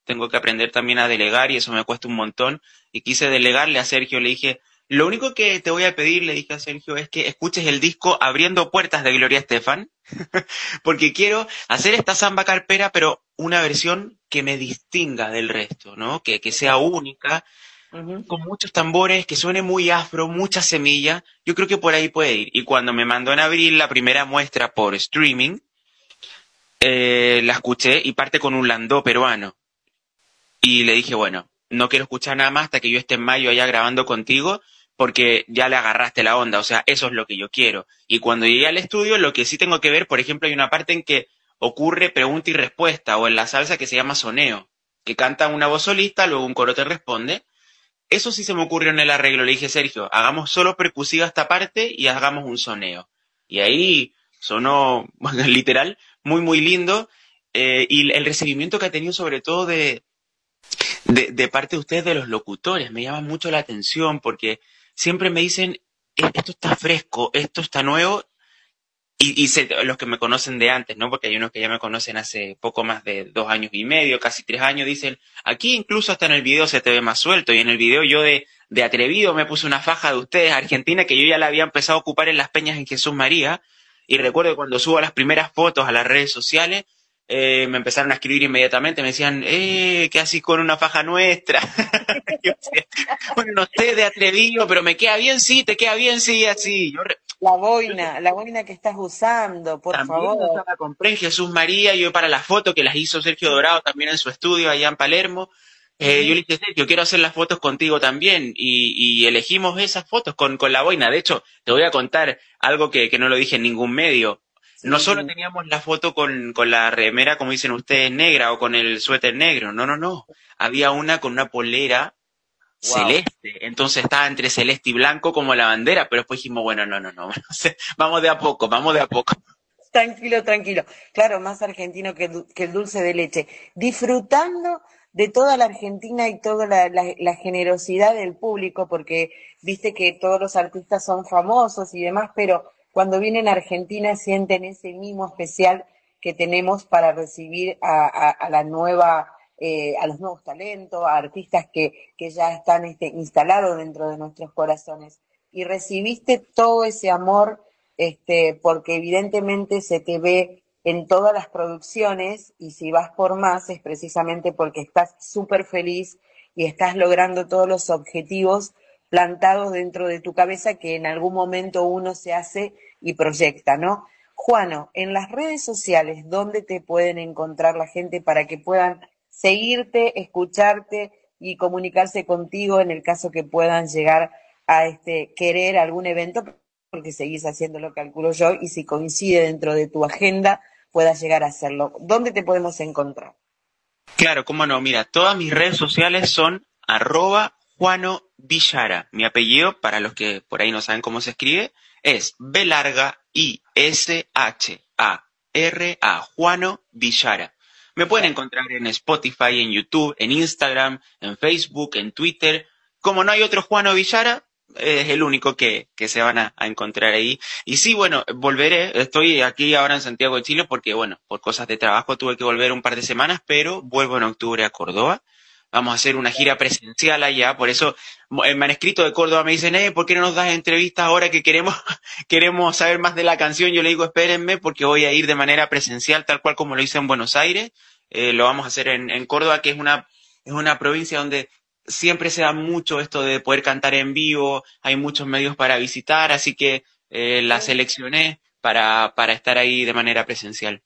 tengo que aprender también a delegar y eso me cuesta un montón. Y quise delegarle a Sergio, le dije, lo único que te voy a pedir, le dije a Sergio, es que escuches el disco Abriendo Puertas de Gloria Estefan, [laughs] porque quiero hacer esta samba carpera, pero una versión que me distinga del resto, ¿no? Que, que sea única, uh -huh. con muchos tambores, que suene muy afro, mucha semilla. Yo creo que por ahí puede ir. Y cuando me mandó en abril la primera muestra por streaming, eh, la escuché y parte con un landó peruano. Y le dije, bueno, no quiero escuchar nada más hasta que yo esté en mayo allá grabando contigo, porque ya le agarraste la onda, o sea, eso es lo que yo quiero. Y cuando llegué al estudio, lo que sí tengo que ver, por ejemplo, hay una parte en que ocurre pregunta y respuesta, o en la salsa que se llama soneo, que canta una voz solista, luego un coro te responde. Eso sí se me ocurrió en el arreglo. Le dije, Sergio, hagamos solo percusiva esta parte y hagamos un soneo. Y ahí sonó, [laughs] literal, muy, muy lindo. Eh, y el recibimiento que ha tenido sobre todo de, de, de, parte de ustedes, de los locutores, me llama mucho la atención porque siempre me dicen, e-, esto está fresco, esto está nuevo y, y los que me conocen de antes, ¿no? Porque hay unos que ya me conocen hace poco más de dos años y medio, casi tres años, dicen, aquí incluso hasta en el video se te ve más suelto. Y en el video yo de, de atrevido me puse una faja de ustedes, Argentina, que yo ya la había empezado a ocupar en las peñas en Jesús María. Y recuerdo cuando subo las primeras fotos a las redes sociales, eh, me empezaron a escribir inmediatamente, me decían, eh, ¿qué así con una faja nuestra? [laughs] bueno, no sé de atrevido, pero me queda bien, sí, te queda bien, sí, así. Yo la boina, la boina que estás usando, por favor. la compré en Jesús María, yo para la foto que las hizo Sergio Dorado también en su estudio allá en Palermo. Eh, Yo le dije, Sergio, quiero hacer las fotos contigo también. Y, y elegimos esas fotos con, con la boina. De hecho, te voy a contar algo que, que no lo dije en ningún medio no solo teníamos la foto con, con, la remera, como dicen ustedes, negra o con el suéter negro, no, no, no. Había una con una polera celeste, entonces estaba entre celeste y blanco como la bandera, pero después dijimos, bueno, no, no, no, [laughs] vamos de a poco, vamos de a poco. Tranquilo, tranquilo. Claro, más argentino que, que el dulce de leche. Disfrutando de toda la Argentina y toda la, la, la, generosidad del público, porque viste que todos los artistas son famosos y demás, pero cuando vienen a Argentina sienten ese mimo especial que tenemos para recibir a, a, la nueva, eh, a los nuevos talentos, a artistas que, que ya están este, instalados dentro de nuestros corazones. Y recibiste todo ese amor, este, porque evidentemente se te ve en todas las producciones y si vas por más es precisamente porque estás súper feliz y estás logrando todos los objetivos plantados dentro de tu cabeza que en algún momento uno se hace y proyecta, ¿no? Juano, en las redes sociales, ¿dónde te pueden encontrar la gente para que puedan seguirte, escucharte y comunicarse contigo en el caso que puedan llegar a este querer algún evento, porque seguís haciéndolo, calculo yo, y si coincide dentro de tu agenda, puedas llegar a hacerlo. ¿Dónde te podemos encontrar? Claro, cómo no. Mira, todas mis redes sociales son arroba Juano Villara. Mi apellido, para los que por ahí no saben cómo se escribe, es B larga I S H A R A Juano Villara. Me pueden encontrar en Spotify, en YouTube, en Instagram, en Facebook, en Twitter. Como no hay otro Juano Villara, es el único que, que se van a, a, encontrar ahí. Y sí, bueno, volveré. Estoy aquí ahora en Santiago de Chile porque, bueno, por cosas de trabajo tuve que volver un par de semanas, pero vuelvo en octubre a Córdoba vamos a hacer una gira presencial allá, por eso me han escrito de Córdoba, me dicen, eh, ¿por qué no nos das entrevistas ahora que queremos, [laughs] queremos saber más de la canción? Yo le digo, espérenme, porque voy a ir de manera presencial, tal cual como lo hice en Buenos Aires, eh, lo vamos a hacer en, en Córdoba, que es una, es una provincia donde siempre se da mucho esto de poder cantar en vivo, hay muchos medios para visitar, así que eh, la seleccioné para, para estar ahí de manera presencial.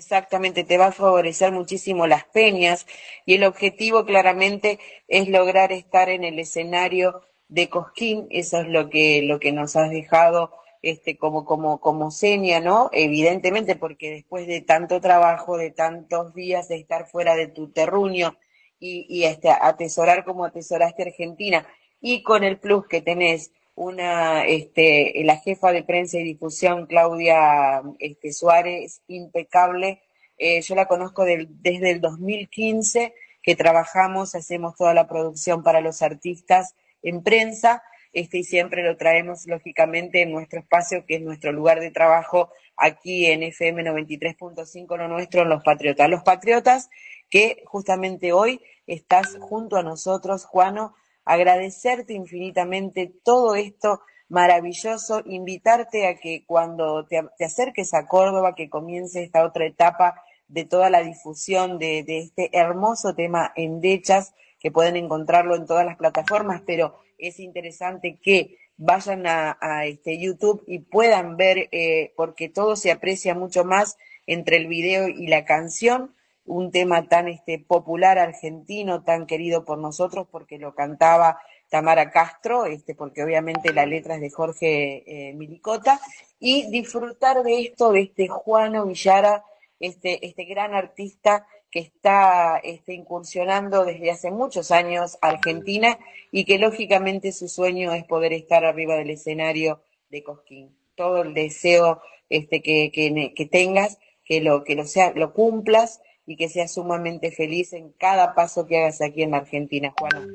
Exactamente, te va a favorecer muchísimo las peñas y el objetivo claramente es lograr estar en el escenario de Cosquín, eso es lo que, lo que nos has dejado este, como, como, como seña, ¿no? Evidentemente, porque después de tanto trabajo, de tantos días de estar fuera de tu terruño y, y este, atesorar como atesoraste Argentina y con el plus que tenés una, este, la jefa de prensa y difusión, Claudia este, Suárez, impecable. Eh, yo la conozco desde el 2015, que trabajamos, hacemos toda la producción para los artistas en prensa, este, y siempre lo traemos, lógicamente, en nuestro espacio, que es nuestro lugar de trabajo, aquí en FM 93.5, lo nuestro, Los Patriotas. Los Patriotas, que justamente hoy estás junto a nosotros, Juano, agradecerte infinitamente todo esto maravilloso, invitarte a que cuando te, acerques a Córdoba, que comience esta otra etapa de toda la difusión de, de este hermoso tema en Dechas, que pueden encontrarlo en todas las plataformas, pero es interesante que vayan a, a este YouTube y puedan ver, eh, porque todo se aprecia mucho más entre el video y la canción, un tema tan este, popular argentino, tan querido por nosotros, porque lo cantaba Tamara Castro, este, porque obviamente la letra es de Jorge eh, Milicota, y disfrutar de esto, de este Juano Villara, este, este gran artista que está este, incursionando desde hace muchos años a Argentina y que lógicamente su sueño es poder estar arriba del escenario de Cosquín. Todo el deseo este, que, que, tengas, que lo, que lo, sea, lo cumplas y que seas sumamente feliz en cada paso que hagas aquí en Argentina, Juan.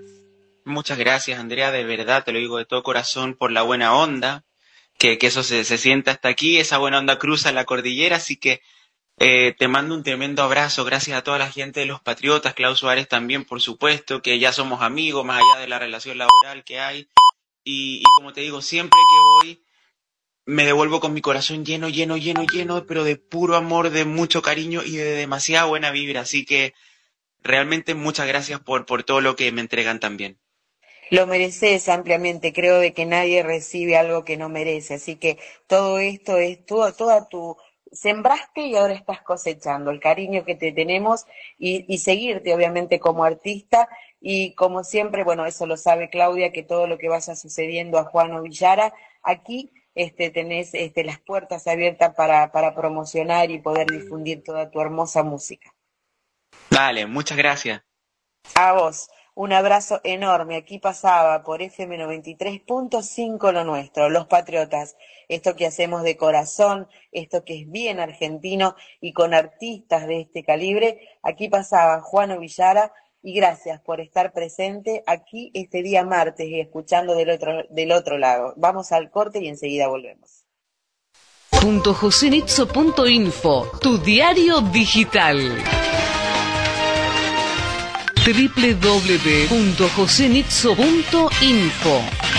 Muchas gracias, Andrea, de verdad, te lo digo de todo corazón por la buena onda, que, que eso se, se sienta hasta aquí, esa buena onda cruza la cordillera, así que eh, te mando un tremendo abrazo, gracias a toda la gente de los Patriotas, Klaus Suárez también, por supuesto, que ya somos amigos, más allá de la relación laboral que hay. Y, como te digo, siempre que voy, me devuelvo con mi corazón lleno, lleno, lleno, lleno, pero de puro amor, de mucho cariño y de demasiada buena vibra. Así que realmente muchas gracias por, por todo lo que me entregan también. Lo mereces ampliamente, creo de que nadie recibe algo que no merece, así que todo esto es toda tu sembraste y ahora estás cosechando el cariño que te tenemos y, seguirte obviamente como artista y como siempre, bueno, eso lo sabe Claudia, que todo lo que vaya sucediendo a Juan Villara, aquí este, tenés este, las puertas abiertas para, para promocionar y poder difundir toda tu hermosa música. Dale, muchas gracias. A vos. Un abrazo enorme. Aquí pasaba por FM 93.5 lo nuestro, los patriotas. Esto que hacemos de corazón, esto que es bien argentino y con artistas de este calibre. Aquí pasaba Juan Villara y gracias por estar presente aquí este día martes y escuchando del otro, del otro lado. Vamos al corte y enseguida volvemos. Punto tu diario digital www.josenitzo.info.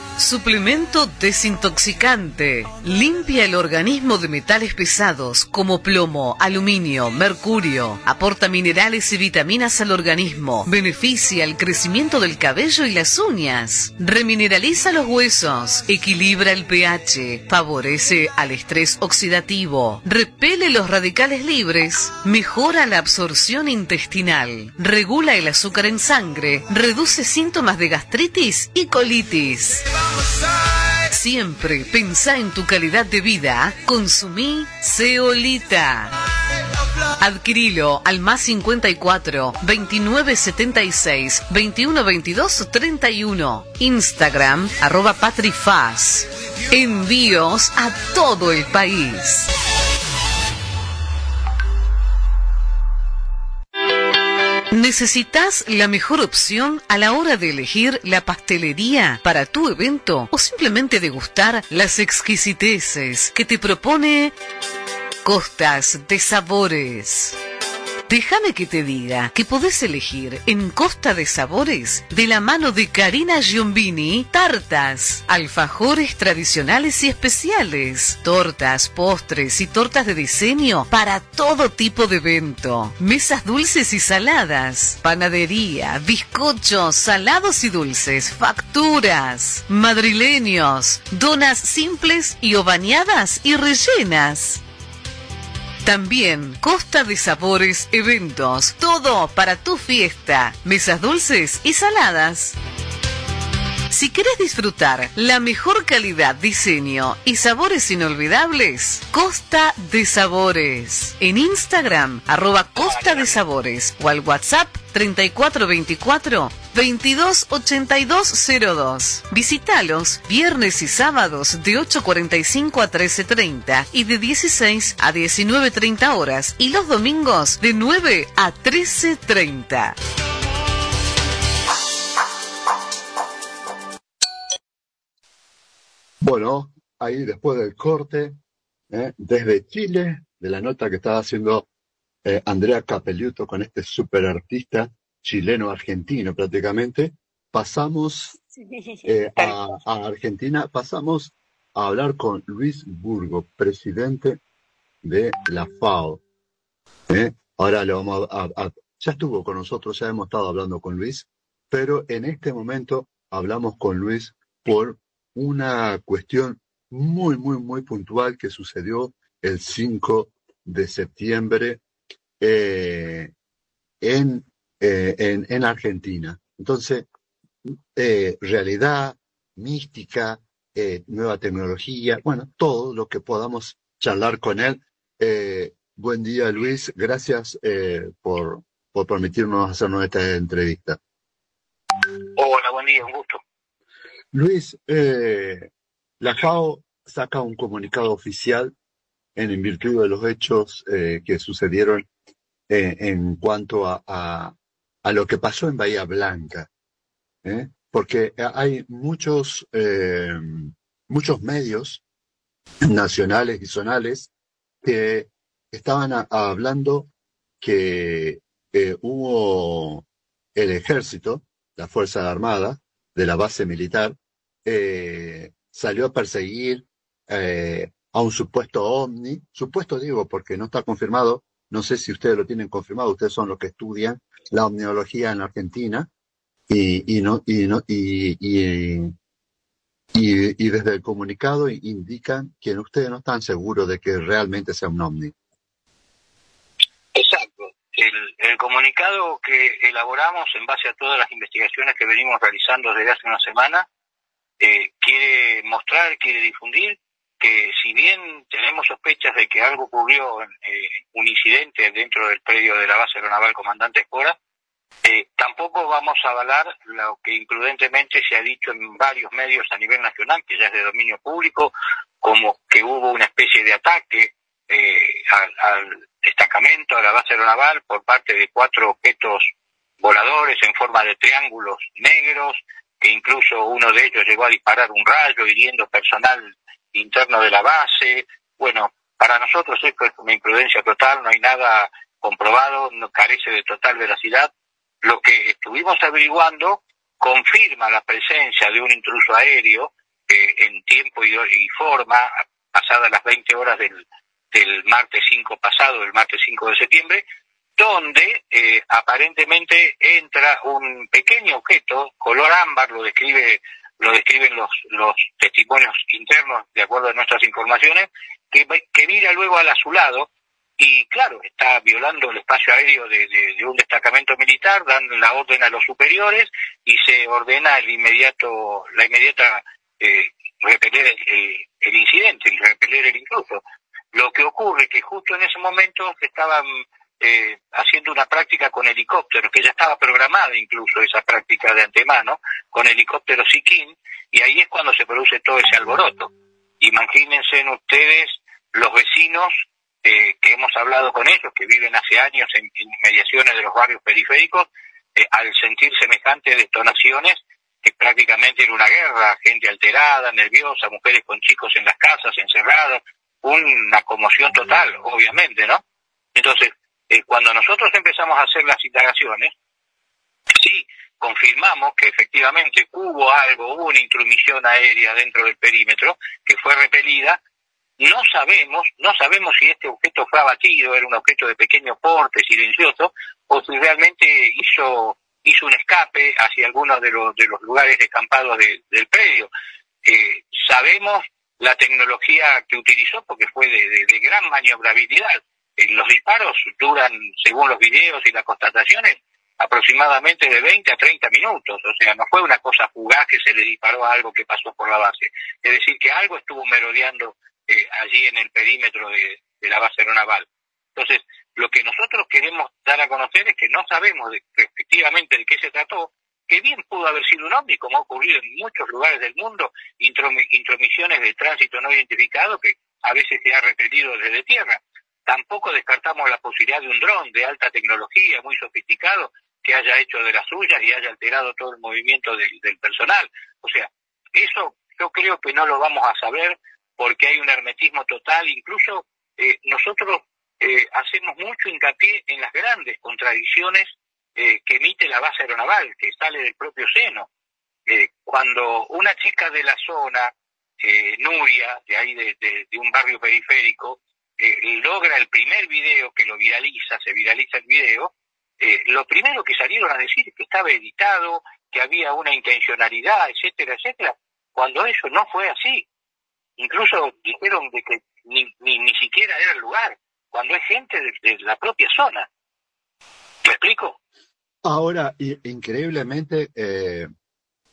Suplemento desintoxicante. Limpia el organismo de metales pesados como plomo, aluminio, mercurio. Aporta minerales y vitaminas al organismo. Beneficia el crecimiento del cabello y las uñas. Remineraliza los huesos. Equilibra el pH. Favorece al estrés oxidativo. Repele los radicales libres. Mejora la absorción intestinal. Regula el azúcar en sangre. Reduce síntomas de gastritis y colitis. Siempre pensá en tu calidad de vida. Consumí Ceolita. Adquirilo al más 54 29 76 21 22 31. Instagram arroba patrifaz. Envíos a todo el país. ¿Necesitas la mejor opción a la hora de elegir la pastelería para tu evento o simplemente degustar las exquisiteces que te propone Costas de Sabores? Déjame que te diga que podés elegir en Costa de Sabores, de la mano de Karina Giombini, tartas, alfajores tradicionales y especiales, tortas, postres y tortas de diseño para todo tipo de evento, mesas dulces y saladas, panadería, bizcochos, salados y dulces, facturas, madrileños, donas simples y o bañadas y rellenas. También Costa de Sabores Eventos. Todo para tu fiesta. Mesas dulces y saladas. Si querés disfrutar la mejor calidad, diseño y sabores inolvidables, Costa de Sabores. En Instagram, arroba Costa de Sabores o al WhatsApp 3424 228202. Visítalos viernes y sábados de 8.45 a 13.30 y de 16 a 19.30 horas y los domingos de 9 a 13.30. Bueno, ahí después del corte, ¿eh? desde Chile, de la nota que estaba haciendo eh, Andrea Capelluto con este super artista chileno-argentino prácticamente, pasamos eh, [laughs] a, Argentina, pasamos a hablar con Luis Burgo, presidente de la FAO. ¿eh? Ahora le vamos a, ya estuvo con nosotros, ya hemos estado hablando con Luis, pero en este momento hablamos con Luis por una cuestión muy, muy, muy puntual que sucedió el 5 de septiembre eh, en, eh, en, en, Argentina. Entonces, eh, realidad, mística, nueva tecnología, bueno, todo lo que podamos charlar con él. buen día, Luis. Gracias por, por permitirnos hacernos esta entrevista. Hola, buen día, un gusto. Luis, eh, la FAO saca un comunicado oficial en, virtud de los hechos eh, que sucedieron eh, en cuanto a, a, lo que pasó en Bahía Blanca, porque hay muchos, muchos medios nacionales y zonales que estaban hablando que hubo el ejército, la Fuerza Armada, de la base militar, eh, salió a perseguir eh, a un supuesto ovni, supuesto digo porque no está confirmado, no sé si ustedes lo tienen confirmado, ustedes son los que estudian la omniología en Argentina y, y no y no y, y, desde el comunicado indican que ustedes no están seguros de que realmente sea un ovni. Exacto. El, el comunicado que elaboramos en base a todas las investigaciones que venimos realizando desde hace una semana eh, quiere mostrar, quiere difundir que si bien tenemos sospechas de que algo ocurrió, eh, un incidente dentro del predio de la base aeronaval Comandante Escora, eh, tampoco vamos a avalar lo que imprudentemente se ha dicho en varios medios a nivel nacional, que ya es de dominio público, como que hubo una especie de ataque al, al, destacamento, a la base aeronaval, por parte de cuatro objetos voladores en forma de triángulos negros, que incluso uno de ellos llegó a disparar un rayo hiriendo personal interno de la base. Bueno, para nosotros esto es una imprudencia total, no hay nada comprobado, no carece de total veracidad. Lo que estuvimos averiguando confirma la presencia de un intruso aéreo eh, en tiempo y, forma, pasadas las 20 horas del, del martes 5 pasado, el martes 5 de septiembre, donde eh, aparentemente entra un pequeño objeto, color ámbar, lo describe lo describen los, los testimonios internos de acuerdo a nuestras informaciones, que, mira luego al azulado y claro, está violando el espacio aéreo de, de, un destacamento militar, dando la orden a los superiores y se ordena el inmediato, la inmediata eh, repeler el, el, incidente, el repeler el intruso. Lo que ocurre que justo en ese momento estaban eh, haciendo una práctica con helicópteros, que ya estaba programada incluso esa práctica de antemano, con helicópteros Sikin, y ahí es cuando se produce todo ese alboroto. Imagínense ustedes los vecinos eh, que hemos hablado con ellos, que viven hace años en, inmediaciones de los barrios periféricos, eh, al sentir semejantes detonaciones, que prácticamente era una guerra, gente alterada, nerviosa, mujeres con chicos en las casas, encerradas, una conmoción total, obviamente, ¿no? Entonces, eh, cuando nosotros empezamos a hacer las indagaciones, sí confirmamos que efectivamente hubo algo, hubo una intromisión aérea dentro del perímetro que fue repelida. No sabemos, no sabemos si este objeto fue abatido, era un objeto de pequeño porte, silencioso, o si realmente hizo hizo un escape hacia alguno de los, de los lugares descampados del predio. Eh, sabemos la tecnología que utilizó porque fue de gran maniobrabilidad. Eh, los disparos duran, según los videos y las constataciones, aproximadamente de 20 a 30 minutos, o sea, no fue una cosa fugaz que se le disparó a algo que pasó por la base. Es decir, que algo estuvo merodeando eh, allí en el perímetro de, la base aeronaval. Entonces, lo que nosotros queremos dar a conocer es que no sabemos de, efectivamente de qué se trató, que bien pudo haber sido un ovni, como ha ocurrido en muchos lugares del mundo, intromisiones de tránsito no identificado que a veces se ha repelido desde tierra. Tampoco descartamos la posibilidad de un dron de alta tecnología, muy sofisticado, que haya hecho de las suyas y haya alterado todo el movimiento del, personal. O sea, eso yo creo que no lo vamos a saber porque hay un hermetismo total. Incluso eh, nosotros eh, hacemos mucho hincapié en las grandes contradicciones eh, que emite la base aeronaval, que sale del propio seno. cuando una chica de la zona, Nuria, de ahí de, un barrio periférico, eh, logra el primer video que lo viraliza, se viraliza el video, lo primero que salieron a decir es que estaba editado, que había una intencionalidad, etcétera, etcétera, cuando eso no fue así. Incluso dijeron de que ni, ni, ni siquiera era el lugar, cuando es gente de, la propia zona. ¿Me explico? Ahora, increíblemente, eh,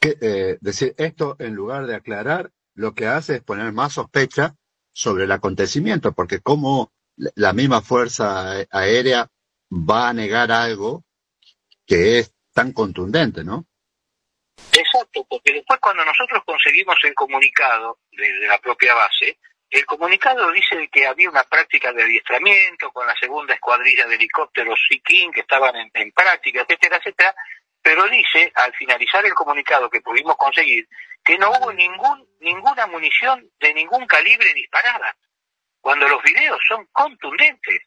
que, eh, decir esto en lugar de aclarar, lo que hace es poner más sospecha sobre el acontecimiento, porque como la misma fuerza aérea va a negar algo que es tan contundente, ¿no? Exacto, porque después cuando nosotros conseguimos el comunicado de, la propia base, el comunicado dice que había una práctica de adiestramiento con la segunda escuadrilla de helicópteros Sikin que estaban en, en práctica, etcétera, etcétera, pero dice, al finalizar el comunicado que pudimos conseguir, que no hubo ningún, ninguna munición de ningún calibre disparada, cuando los videos son contundentes.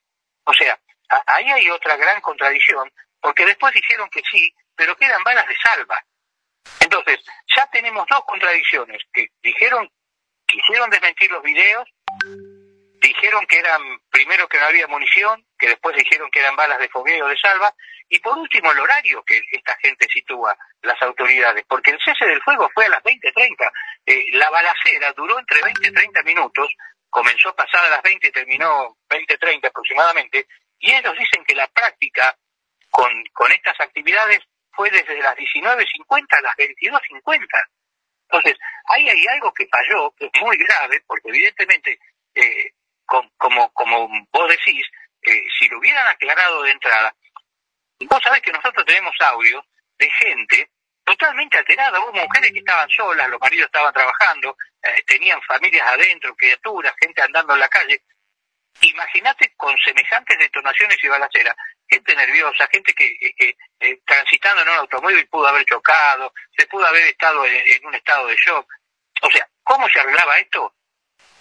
O sea, ahí hay otra gran contradicción, porque después dijeron que sí, pero quedan balas de salva. Entonces, ya tenemos dos contradicciones, que dijeron, quisieron desmentir los videos, dijeron que eran, primero que no había munición, que después dijeron que eran balas de fogueo de salva, y por último el horario que esta gente sitúa, las autoridades, porque el cese del fuego fue a las 20.30, eh, la balacera duró entre 20 y 30 minutos, comenzó pasada las 20 y terminó 20.30 aproximadamente, y ellos dicen que la práctica con, con estas actividades fue desde las 19.50 a las 22.50. Entonces, ahí hay algo que falló, que es muy grave, porque evidentemente, eh, como, como vos decís, eh, si lo hubieran aclarado de entrada, vos sabés que nosotros tenemos audio de gente totalmente alterada, hubo mujeres que estaban solas, los maridos estaban trabajando, eh, tenían familias adentro, criaturas, gente andando en la calle. Imagínate con semejantes detonaciones y balaceras, gente nerviosa, gente que eh, eh, transitando en un automóvil pudo haber chocado, se pudo haber estado en, un estado de shock. O sea, ¿cómo se arreglaba esto?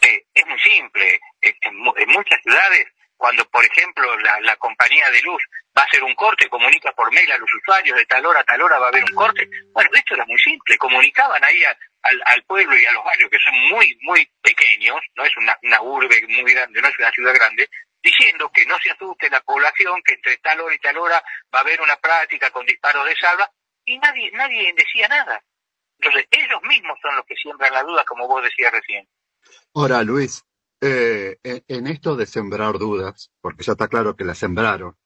Eh, es muy simple. En, muchas ciudades, cuando por ejemplo la, compañía de luz va a hacer un corte, comunica por mail a los usuarios de tal hora a tal hora va a haber un corte. Bueno, esto era muy simple. Comunicaban ahí al, al, pueblo y a los barrios, que son muy, muy pequeños, no es una, una urbe muy grande, no es una ciudad grande, diciendo que no se asuste la población, que entre tal hora y tal hora va a haber una práctica con disparos de salva, y nadie, nadie decía nada. Entonces, ellos mismos son los que siembran la duda, como vos decías recién. Ahora, Luis, eh, en esto de sembrar dudas, porque ya está claro que la sembraron,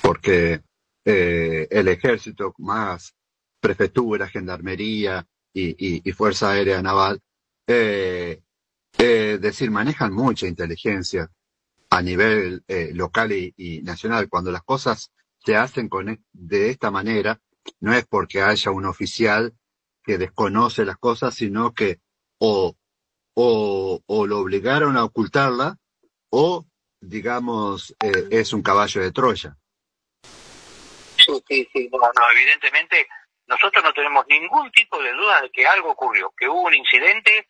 porque eh, el ejército más prefectura, gendarmería y, Fuerza Aérea Naval, eh, decir, manejan mucha inteligencia a nivel eh, local y, nacional. Cuando las cosas se hacen con, e, de esta manera, no es porque haya un oficial que desconoce las cosas, sino que o, o, o lo obligaron a ocultarla o, digamos, eh, es un caballo de Troya. Sí, sí, sí. No, no, evidentemente nosotros no tenemos ningún tipo de duda de que algo ocurrió, que hubo un incidente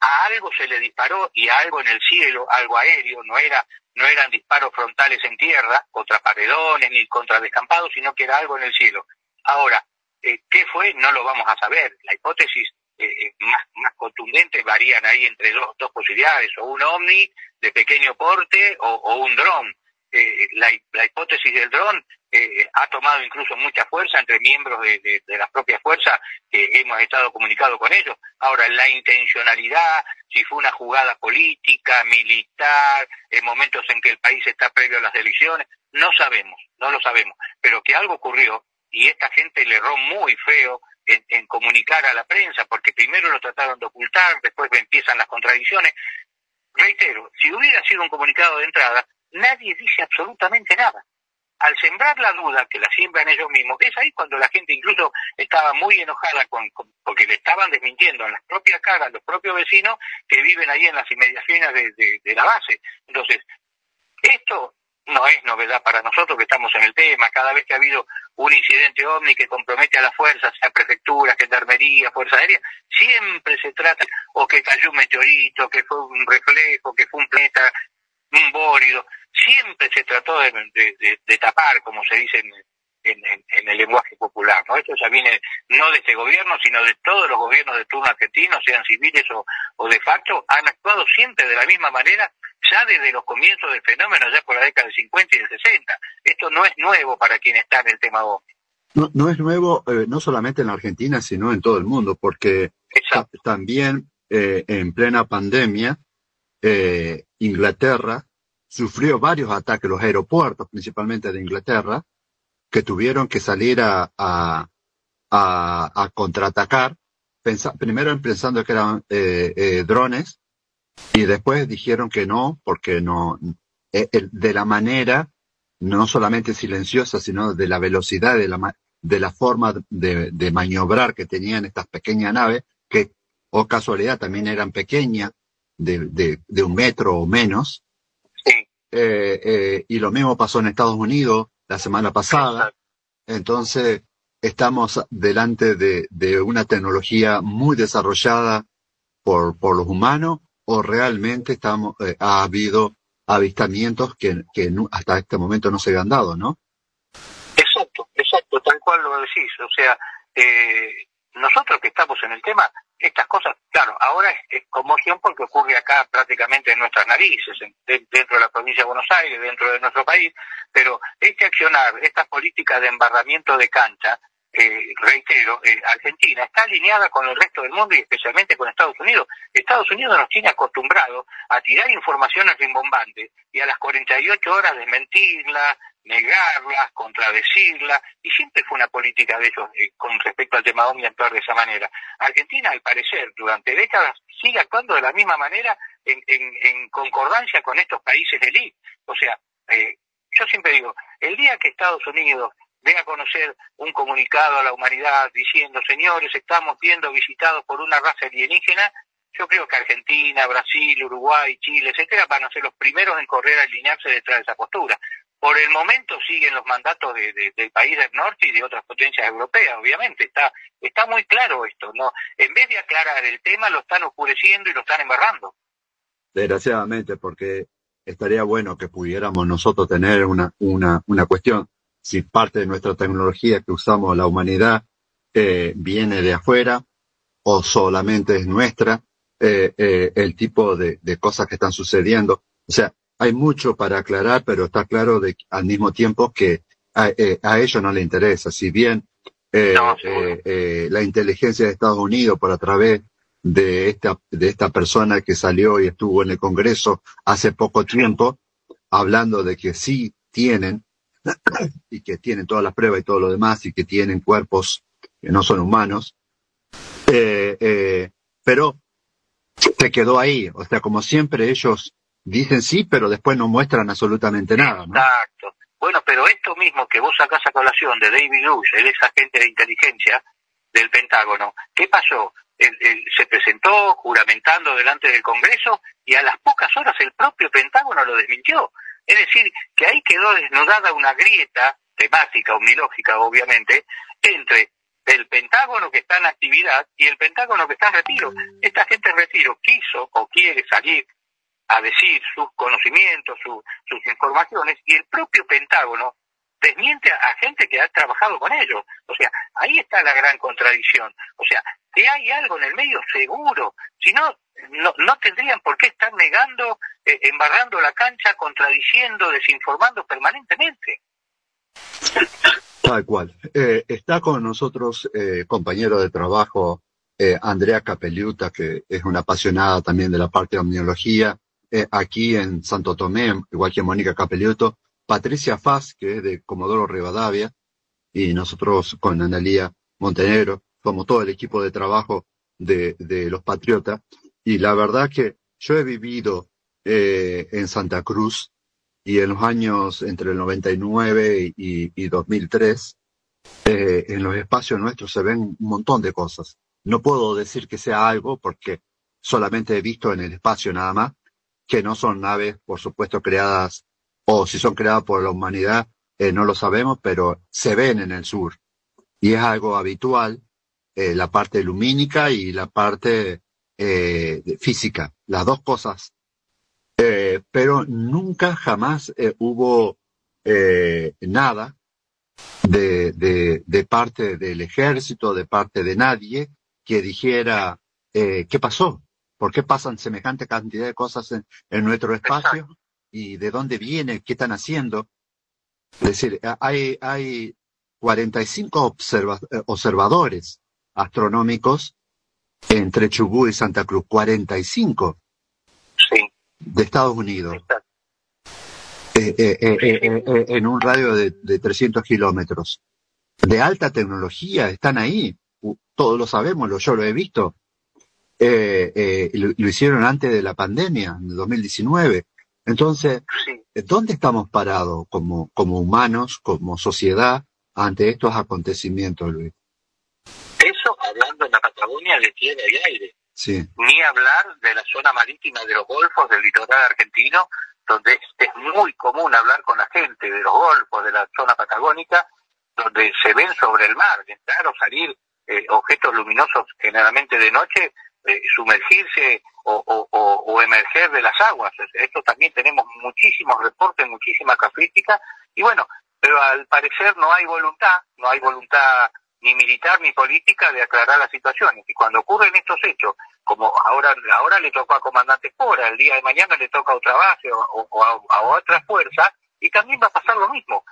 a algo se le disparó y a algo en el cielo, algo aéreo, no era no eran disparos frontales en tierra contra paredones ni contra descampados, sino que era algo en el cielo. Ahora, eh, ¿qué fue? No lo vamos a saber. La hipótesis eh, eh, más, más contundente varían ahí entre dos, dos posibilidades, o un ovni de pequeño porte o un dron. Eh, la, la, hipótesis del dron eh, ha tomado incluso mucha fuerza entre miembros de, de, las propias fuerzas que hemos estado comunicados con ellos. Ahora, la intencionalidad, si fue una jugada política, militar, en momentos en que el país está previo a las elecciones, no sabemos, no lo sabemos. Pero que algo ocurrió y esta gente le erró muy feo en, en, comunicar a la prensa, porque primero lo trataron de ocultar, después empiezan las contradicciones. Reitero, si hubiera sido un comunicado de entrada, nadie dice absolutamente nada. Al sembrar la duda que la siembran ellos mismos, es ahí cuando la gente incluso estaba muy enojada con, porque le estaban desmintiendo a las propias caras, los propios vecinos que viven ahí en las inmediaciones de, de la base. Entonces, esto no es novedad para nosotros que estamos en el tema. Cada vez que ha habido un incidente ovni que compromete a las fuerzas, sea prefectura, gendarmería, fuerza aérea, siempre se trata o que cayó un meteorito, que fue un reflejo, que fue un planeta, un bólido siempre se trató de, tapar, como se dice en, el lenguaje popular. ¿no? Esto ya viene no de este gobierno, sino de todos los gobiernos de turno argentino, sean civiles o, o de facto, han actuado siempre de la misma manera ya desde los comienzos del fenómeno, ya por la década del 50 y del 60. Esto no es nuevo para quien está en el tema OVNI. No, no es nuevo eh, no solamente en la Argentina, sino en todo el mundo, porque también eh, en plena pandemia, eh, Inglaterra sufrió varios ataques, los aeropuertos principalmente de Inglaterra, que tuvieron que salir a, a, a, contraatacar, primero pensando que eran drones, y después dijeron que no, porque no, de la manera no solamente silenciosa, sino de la velocidad, de la, de la forma de, de maniobrar que tenían estas pequeñas naves, que, o casualidad, también eran pequeñas, de, de, un metro o menos. Eh, eh, y lo mismo pasó en Estados Unidos la semana pasada. Entonces, estamos delante de, de una tecnología muy desarrollada por, por los humanos o realmente estamos, eh, ha habido avistamientos que, que hasta este momento no se habían dado, ¿no? Exacto, exacto, tal cual lo decís. O sea, eh, nosotros que estamos en el tema, estas cosas, claro, ahora es, conmoción porque ocurre acá prácticamente en nuestras narices, dentro de la provincia de Buenos Aires, dentro de nuestro país, pero este accionar, estas políticas de embarramiento de cancha, eh, reitero, eh, Argentina está alineada con el resto del mundo y especialmente con Estados Unidos. Estados Unidos nos tiene acostumbrados a tirar informaciones rimbombantes y a las 48 horas desmentirla, negarla, contradecirla, y siempre fue una política de ellos eh, con respecto al tema OVNI actuar de esa manera. Argentina, al parecer, durante décadas sigue actuando de la misma manera en, concordancia con estos países de élite. O sea, yo siempre digo, el día que Estados Unidos dé a conocer un comunicado a la humanidad diciendo, señores, estamos siendo visitados por una raza alienígena, yo creo que Argentina, Brasil, Uruguay, Chile, etcétera, van a ser los primeros en correr a alinearse detrás de esa postura. Por el momento siguen los mandatos del país del norte y de otras potencias europeas, obviamente. Está, está muy claro esto. no En vez de aclarar el tema, lo están oscureciendo y lo están embarrando. Desgraciadamente, porque estaría bueno que pudiéramos nosotros tener una, una, una cuestión si parte de nuestra tecnología que usamos la humanidad eh, viene de afuera o solamente es nuestra, eh, eh, el tipo de, cosas que están sucediendo. O sea, hay mucho para aclarar, pero está claro de, al mismo tiempo que a, ellos no les interesa. Si bien la inteligencia de Estados Unidos por a través de esta, de esta persona que salió y estuvo en el Congreso hace poco tiempo, hablando de que sí tienen y que tienen todas las pruebas y todo lo demás y que tienen cuerpos que no son humanos, eh, eh, pero se quedó ahí. O sea, como siempre ellos dicen sí, pero después no muestran absolutamente nada. Exacto. Bueno, pero esto mismo que vos sacás a colación de David Luce, el ex agente de inteligencia del Pentágono, ¿qué pasó? se presentó juramentando delante del Congreso y a las pocas horas el propio Pentágono lo desmintió. Es decir, que ahí quedó desnudada una grieta temática, omnilógica obviamente, entre el Pentágono que está en actividad y el Pentágono que está en retiro. Esta gente en retiro quiso o quiere salir a decir sus conocimientos, sus informaciones, y el propio Pentágono desmiente a, gente que ha trabajado con ellos. O sea, ahí está la gran contradicción. O sea, que hay algo en el medio seguro. Si no, no, tendrían por qué estar negando, eh, embarrando la cancha, contradiciendo, desinformando permanentemente. Tal cual. Eh, está con nosotros eh, compañero de trabajo eh, Andrea Capelluta, que es una apasionada también de la parte de omniología, aquí en Santo Tomé, igual que Mónica Capelluto, Patricia Faz, que es de Comodoro Rivadavia, y nosotros con Analía Montenegro, como todo el equipo de trabajo de, de los Patriotas, y la verdad que yo he vivido eh, en Santa Cruz y en los años entre el 99 y, y 2003, eh, en los espacios nuestros se ven un montón de cosas. No puedo decir que sea algo porque solamente he visto en el espacio nada más, que no son naves, por supuesto, creadas, o si son creadas por la humanidad, eh, no lo sabemos, pero se ven en el sur. Y es algo habitual, eh, la parte lumínica y la parte eh, física, las dos cosas. Pero nunca jamás hubo nada de, de, de parte del ejército, de parte de nadie, que dijera qué pasó, por qué pasan semejante cantidad de cosas en, en nuestro espacio y de dónde viene, qué están haciendo. Es decir, hay, hay 45 observa observadores astronómicos entre Chubut y Santa Cruz, 45 Sí. de Estados Unidos. Eh, eh, eh, en un radio de, de 300 kilómetros. De alta tecnología, están ahí. Todos lo sabemos, yo lo he visto. Eh, eh, lo, lo hicieron antes de la pandemia, en el 2019. Entonces, eh, ¿dónde estamos parados como, como humanos, como sociedad, ante estos acontecimientos, Luis? Eso hablando en la Patagonia de tierra y aire. Sí, Ni hablar de la zona marítima de los golfos, del litoral argentino, donde es, es muy común hablar con la gente de los golfos, de la zona patagónica, donde se ven sobre el mar, entrar o salir eh, objetos luminosos generalmente de noche, eh, sumergirse o, o- o- emerger de las aguas. Esto también tenemos muchísimos reportes, muchísima casuística, y bueno, pero al parecer no hay voluntad, no hay voluntad ni militar ni política de aclarar las situaciones. Y cuando ocurren estos hechos, como ahora ahora le tocó a Comandante Espora, el día de mañana le toca a otra base o a, a otra fuerza, y también va a pasar lo mismo.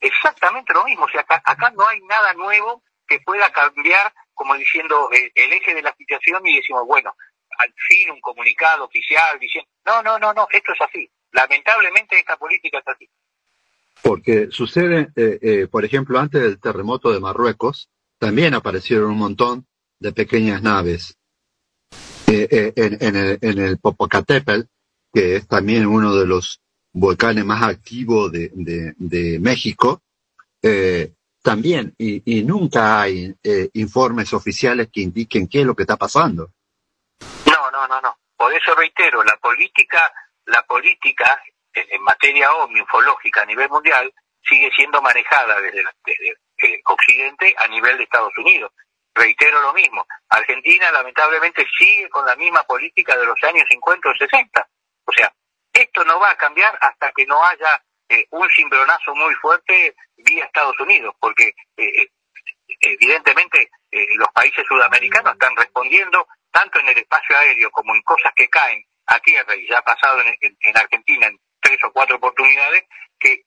Exactamente lo mismo. O sea, acá, acá no hay nada nuevo que pueda cambiar, como diciendo, eh, el eje de la situación y decimos, bueno, al fin un comunicado oficial diciendo, no, no, no, no, esto es así. Lamentablemente esta política es así. porque sucede, eh, eh, por ejemplo, antes del terremoto de Marruecos, también aparecieron un montón de pequeñas naves en, el, en el Popocatépetl, que es también uno de los volcanes más activos de, de, de México, también, y, y nunca hay eh, informes oficiales que indiquen qué es lo que está pasando. No, no, no, no. Por eso reitero, la política, la política en en materia OVNI ufológica a nivel mundial sigue siendo manejada desde, desde eh, Occidente a nivel de Estados Unidos. Reitero lo mismo. Argentina lamentablemente sigue con la misma política de los años 50 o 60. O sea, esto no va a cambiar hasta que no haya eh, un cimbronazo muy fuerte vía Estados Unidos, porque eh, evidentemente eh, los países sudamericanos están respondiendo tanto en el espacio aéreo como en cosas que caen a tierra, y ya ha pasado en- en Argentina en tres o cuatro oportunidades, que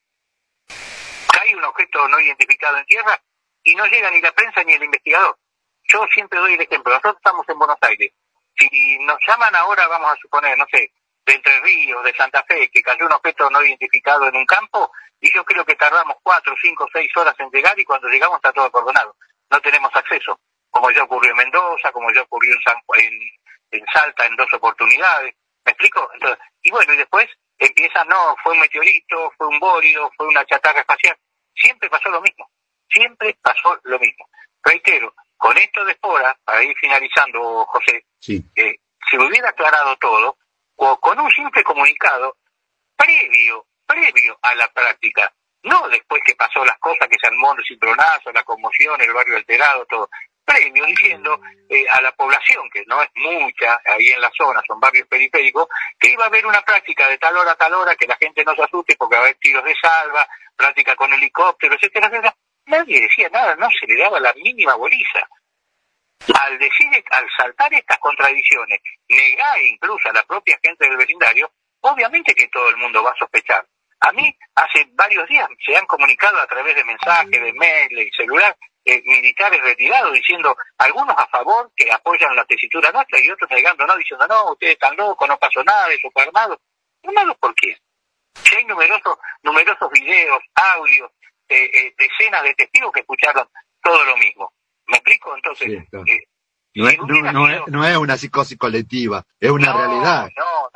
cae un objeto no identificado en tierra y no llega ni la prensa ni el investigador. Yo siempre doy el ejemplo, nosotros estamos en Buenos Aires, si nos llaman ahora, vamos a suponer, no sé, de Entre Ríos, de Santa Fe, que cayó un objeto no identificado en un campo, y yo creo que tardamos cuatro, cinco, seis horas en llegar y cuando llegamos está todo acordonado. No tenemos acceso, como ya ocurrió en Mendoza, como ya ocurrió en, San, en, en Salta en dos oportunidades. ¿Me explico? Entonces, y bueno, y después empiezan, no, fue un meteorito, fue un bólido, fue una chatarra espacial. Siempre pasó lo mismo. Siempre pasó lo mismo. Reitero, con esto de Espora, para ir finalizando, José, Sí. eh, si hubiera aclarado todo, o con un simple comunicado previo, previo a la práctica, no después que pasó las cosas, que se armó el citronazo, la conmoción, el barrio alterado, todo, previo diciendo eh, a la población, que no es mucha ahí en la zona, son barrios periféricos, que iba a haber una práctica de tal hora a tal hora, que la gente no se asuste porque va a haber tiros de salva, práctica con helicóptero, etcétera, etcétera. Nadie decía nada, no se le daba la mínima boliza al decir, al saltar estas contradicciones, negar incluso a la propia gente del vecindario, obviamente que todo el mundo va a sospechar. A mí, hace varios días se han comunicado a través de mensajes, de mail y celular, eh, militares retirados diciendo, algunos a favor, que apoyan la tesitura nuestra, y otros negando, no, diciendo, no, ustedes están locos, no pasó nada, eso fue armado. ¿Armado por quién? Si hay numerosos, numerosos videos, audios, eh, eh, decenas de testigos que escucharon todo lo mismo. ¿Me explico? Entonces, Sí, claro. eh, No es, no, no es, no es una psicosis colectiva, es una realidad. no,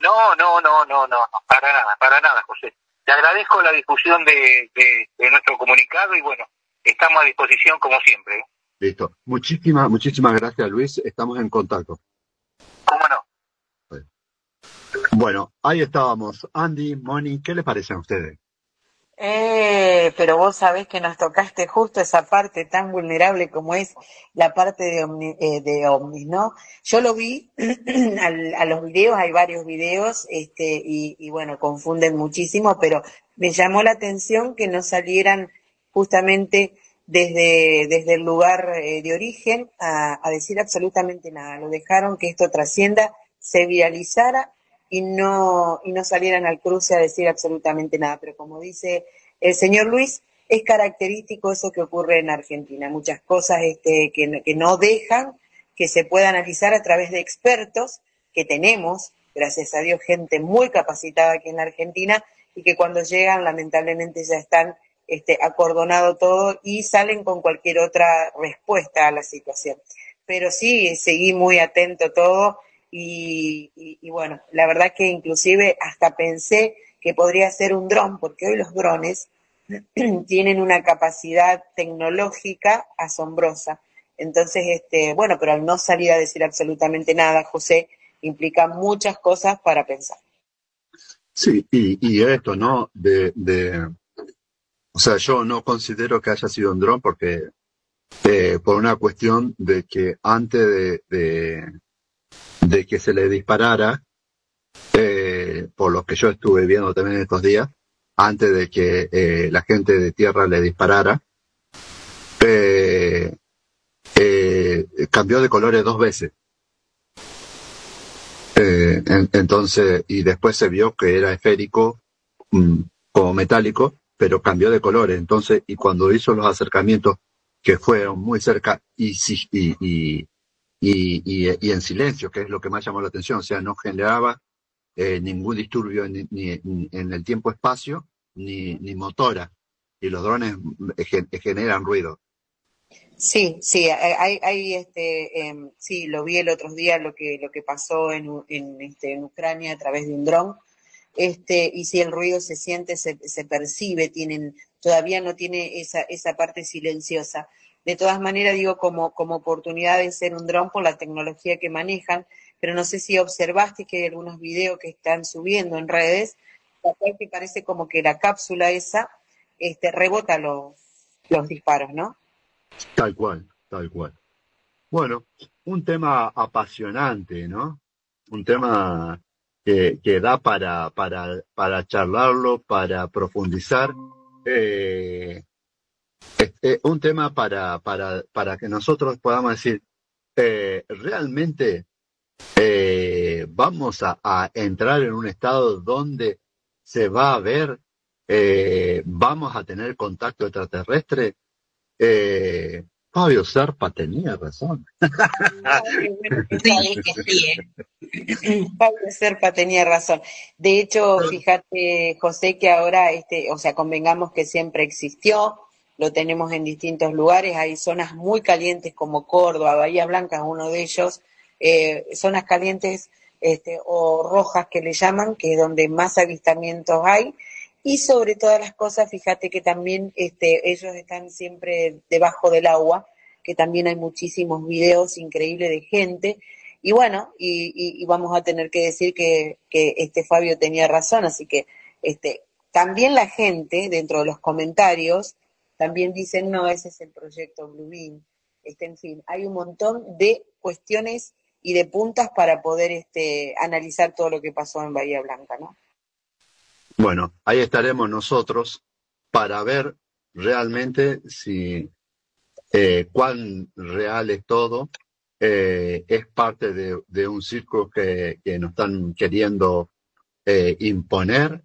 no, no, no, no, no, no, para nada, para nada, José. Te agradezco la difusión de, de, de nuestro comunicado y bueno, estamos a disposición como siempre. ¿eh? Listo. Muchísimas, muchísimas gracias, Luis. Estamos en contacto. ¿Cómo no? Bueno, ahí estábamos. Andy, Moni, ¿qué les parecen a ustedes? Eh, pero vos sabés que nos tocaste justo esa parte tan vulnerable como es la parte de, omni, eh, de ovnis, ¿no? Yo lo vi [clears throat] al- a los videos, hay varios videos, este, y, y bueno, confunden muchísimo, pero me llamó la atención que no salieran justamente desde, desde el lugar eh, de origen a, a decir absolutamente nada. Lo dejaron que esto trascienda, se viralizara y no, y no salieran al cruce a decir absolutamente nada. Pero como dice el señor Luis, es característico eso que ocurre en Argentina. Muchas cosas este, que, que no dejan que se pueda analizar a través de expertos que tenemos, gracias a Dios, gente muy capacitada aquí en la Argentina y que cuando llegan lamentablemente ya están este, acordonado todo y salen con cualquier otra respuesta a la situación. Pero sí, seguí muy atento todo y, y, y bueno, la verdad que inclusive hasta pensé que podría ser un dron, porque hoy los drones [clears throat] tienen una capacidad tecnológica asombrosa. Entonces, este, bueno, pero al no salir a decir absolutamente nada, José, implica muchas cosas para pensar. Sí, y, y esto, ¿no? De, de, o sea, yo no considero que haya sido un dron porque, eh, por una cuestión de que antes de, de, de que se le disparara, eh, por lo que yo estuve viendo también estos días, antes de que eh, la gente de tierra le disparara, eh, cambió de colores dos veces. En, entonces, y después se vio que era esférico, mm, como metálico, pero cambió de colores. Entonces, y cuando hizo los acercamientos que fueron muy cerca y, y, y, y en silencio, que es lo que más llamó la atención, o sea, no generaba eh, ningún disturbio ni, ni, en el tiempo-espacio, ni, ni motora. Y los drones gen, generan ruido. Sí, sí, hay, hay este, eh, sí, lo vi el otro día lo que lo que pasó en, en, este, en Ucrania a través de un dron, este, y si el ruido se siente, se, se percibe, tienen, todavía no tiene esa esa parte silenciosa. De todas maneras, digo como como oportunidad de ser un dron por la tecnología que manejan, pero no sé si observaste que hay algunos videos que están subiendo en redes, que parece como que la cápsula esa este, rebota los, los disparos, ¿no? Tal cual, tal cual. Bueno, un tema apasionante, ¿no? Un tema que, da para, para, para charlarlo, para profundizar. Eh, eh, un tema para, para, para que nosotros podamos decir, eh, realmente vamos a, entrar en un estado donde se va a ver, vamos a tener contacto extraterrestre. Fabio Serpa tenía razón. Sí, sí, ¿eh? Serpa tenía razón. De hecho, fíjate, José, que ahora, este, o sea, convengamos que siempre existió, lo tenemos en distintos lugares, hay zonas muy calientes como Córdoba, Bahía Blanca, uno de ellos, eh, zonas calientes este, o rojas que le llaman, que es donde más avistamientos hay. Y sobre todas las cosas, fíjate que también este, ellos están siempre debajo del agua, que también hay muchísimos videos increíbles de gente. Y bueno, y vamos a tener que decir que, que este Fabio tenía razón, así que este, también la gente, dentro de los comentarios, también dicen, no, ese es el proyecto Blue Beam. Este, en fin, hay un montón de cuestiones y de puntas para poder este, analizar todo lo que pasó en Bahía Blanca, ¿no? Bueno, ahí estaremos nosotros para ver realmente si eh, cuán real es todo. Eh, es parte de, de un circo que, que, nos están queriendo eh, imponer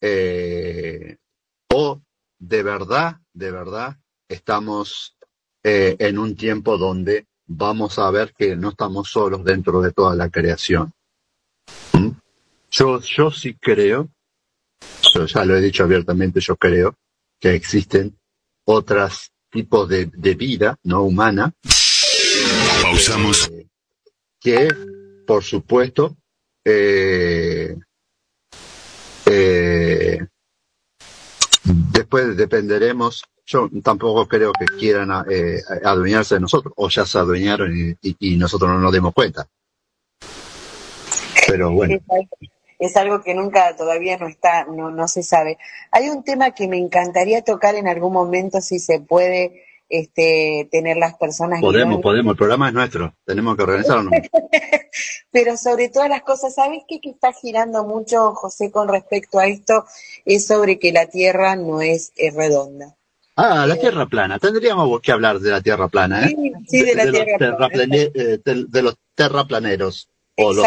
eh, o de verdad, de verdad, estamos eh, en un tiempo donde vamos a ver que no estamos solos dentro de toda la creación. ¿Mm? Yo, yo sí creo, yo ya lo he dicho abiertamente, yo creo que existen otros tipos de, de vida no humana. Pausamos. Eh, que, por supuesto, eh, eh, después dependeremos yo tampoco creo que quieran eh, adueñarse de nosotros, o ya se adueñaron y, y, y, nosotros no nos demos cuenta. Pero bueno. Es algo que nunca todavía no está, no, no se sabe. Hay un tema que me encantaría tocar en algún momento, si se puede, este, tener las personas. Podemos, podemos, el programa es nuestro, tenemos que organizarnos. [laughs] Pero sobre todas las cosas, ¿sabes qué que está girando mucho, José, con respecto a esto? Es sobre que la Tierra no es, es redonda. Ah, la Tierra plana. Tendríamos que hablar de la Tierra plana, ¿eh? Sí, sí, de la Tierra plana. eh, de los terraplaneros o los.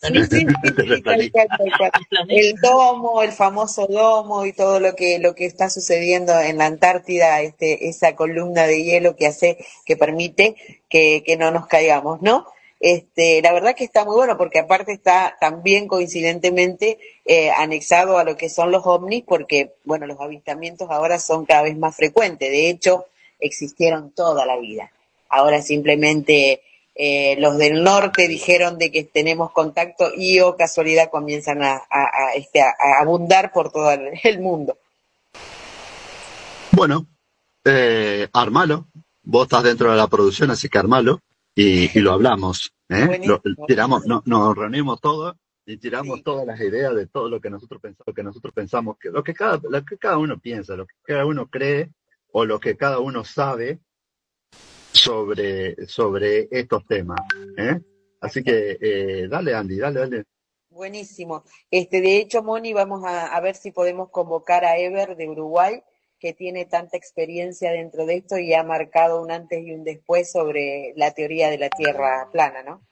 Sí, sí, [laughs] cual. El domo, el famoso domo y todo lo que lo que está sucediendo en la Antártida, este, esa columna de hielo que hace, que permite que, que no nos caigamos, ¿no? Este, la verdad que está muy bueno porque aparte está también coincidentemente eh, anexado a lo que son los ovnis porque, bueno, los avistamientos ahora son cada vez más frecuentes. De hecho, existieron toda la vida. Ahora simplemente eh, los del norte dijeron de que tenemos contacto y o casualidad comienzan a, a- a, este, a, abundar por todo [laughs] el, mundo. Bueno, eh, armalo. Vos estás dentro de la producción, así que armalo y, y lo hablamos. ¿eh? Lo- tiramos, no, nos reunimos todos y tiramos todas las ideas de todo lo que nosotros pensamos, lo que nosotros pensamos, que lo que cada, lo que cada uno piensa, lo que cada uno cree o lo que cada uno sabe sobre, sobre estos temas. ¿eh? Así que eh, dale, Andy, dale, dale. Buenísimo. Este, de hecho, Moni, vamos a, a ver si podemos convocar a Ever de Uruguay, que tiene tanta experiencia dentro de esto y ha marcado un antes y un después sobre la teoría de la Tierra plana, ¿no?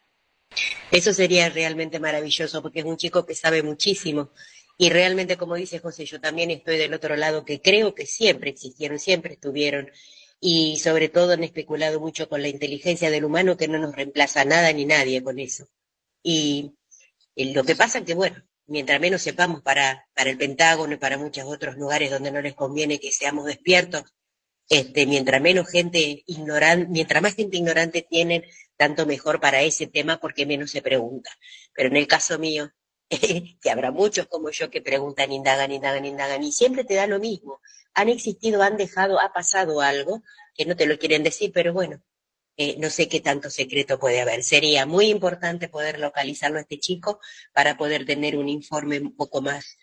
Eso sería realmente maravilloso porque es un chico que sabe muchísimo. Y realmente, como dice José, yo también estoy del otro lado, que creo que siempre existieron, siempre estuvieron. Y sobre todo han especulado mucho con la inteligencia del humano, que no nos reemplaza nada ni nadie con eso. Y, lo que pasa es que, bueno, mientras menos sepamos para, para el Pentágono y para muchos otros lugares donde no les conviene que seamos despiertos, este, mientras menos gente ignorante, mientras más gente ignorante tienen, tanto mejor para ese tema porque menos se pregunta. Pero en el caso mío, [laughs] que habrá muchos como yo que preguntan, indagan, indagan, indagan, y siempre te da lo mismo. Han existido, han dejado, ha pasado algo que no te lo quieren decir, pero bueno, eh, no sé qué tanto secreto puede haber. Sería muy importante poder localizarlo a este chico para poder tener un informe un poco más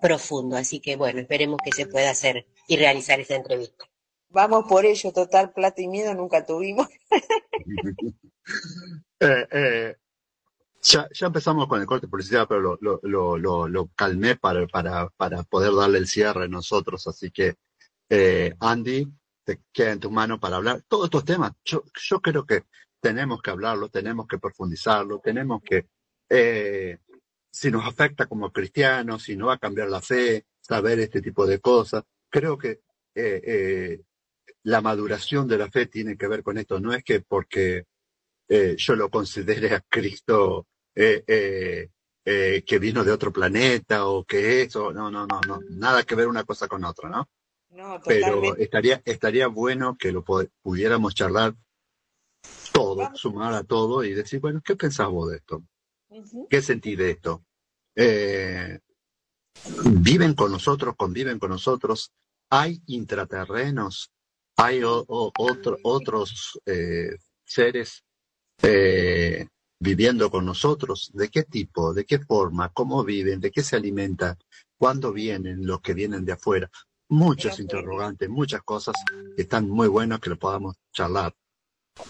profundo. Así que bueno, esperemos que se pueda hacer y realizar esa entrevista. Vamos por ello, total plata y miedo nunca tuvimos. [laughs] Eh, eh, ya, ya empezamos con el corte de publicidad, pero lo, lo, lo, lo, calmé para, para, para poder darle el cierre nosotros. Así que, eh, Andy, te queda en tus manos para hablar. Todos estos temas, yo, yo creo que tenemos que hablarlo, tenemos que profundizarlo, tenemos que, eh, si nos afecta como cristianos, si no va a cambiar la fe, saber este tipo de cosas. Creo que eh, la maduración de la fe tiene que ver con esto. No es que porque yo lo considere a Cristo eh, eh, eh, que vino de otro planeta o que eso, no, no, no, no, nada que ver una cosa con otra, ¿no? No, Pero estaría, estaría bueno que lo pudiéramos charlar todo, sumar a todo y decir, bueno, ¿qué pensás vos de esto? ¿Qué sentís de esto? Eh, viven con nosotros, conviven con nosotros, hay intraterrenos, hay o- o- otro- otros eh, seres eh, viviendo con nosotros, ¿de qué tipo, de qué forma, cómo viven, de qué se alimentan, cuándo vienen los que vienen de afuera? Muchos interrogantes, muchas cosas que están muy buenas que lo podamos charlar.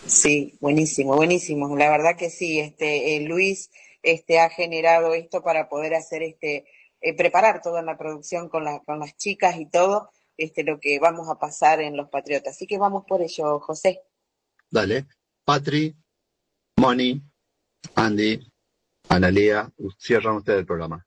Sí, buenísimo, buenísimo. La verdad que sí, este, eh, Luis, este, ha generado esto para poder hacer este, eh, preparar toda la producción con la, con las chicas y todo, este, lo que vamos a pasar en Los Patriotas. Así que vamos por ello, José. Dale. Patri, Moni, Andy, Analia, cierran ustedes el programa.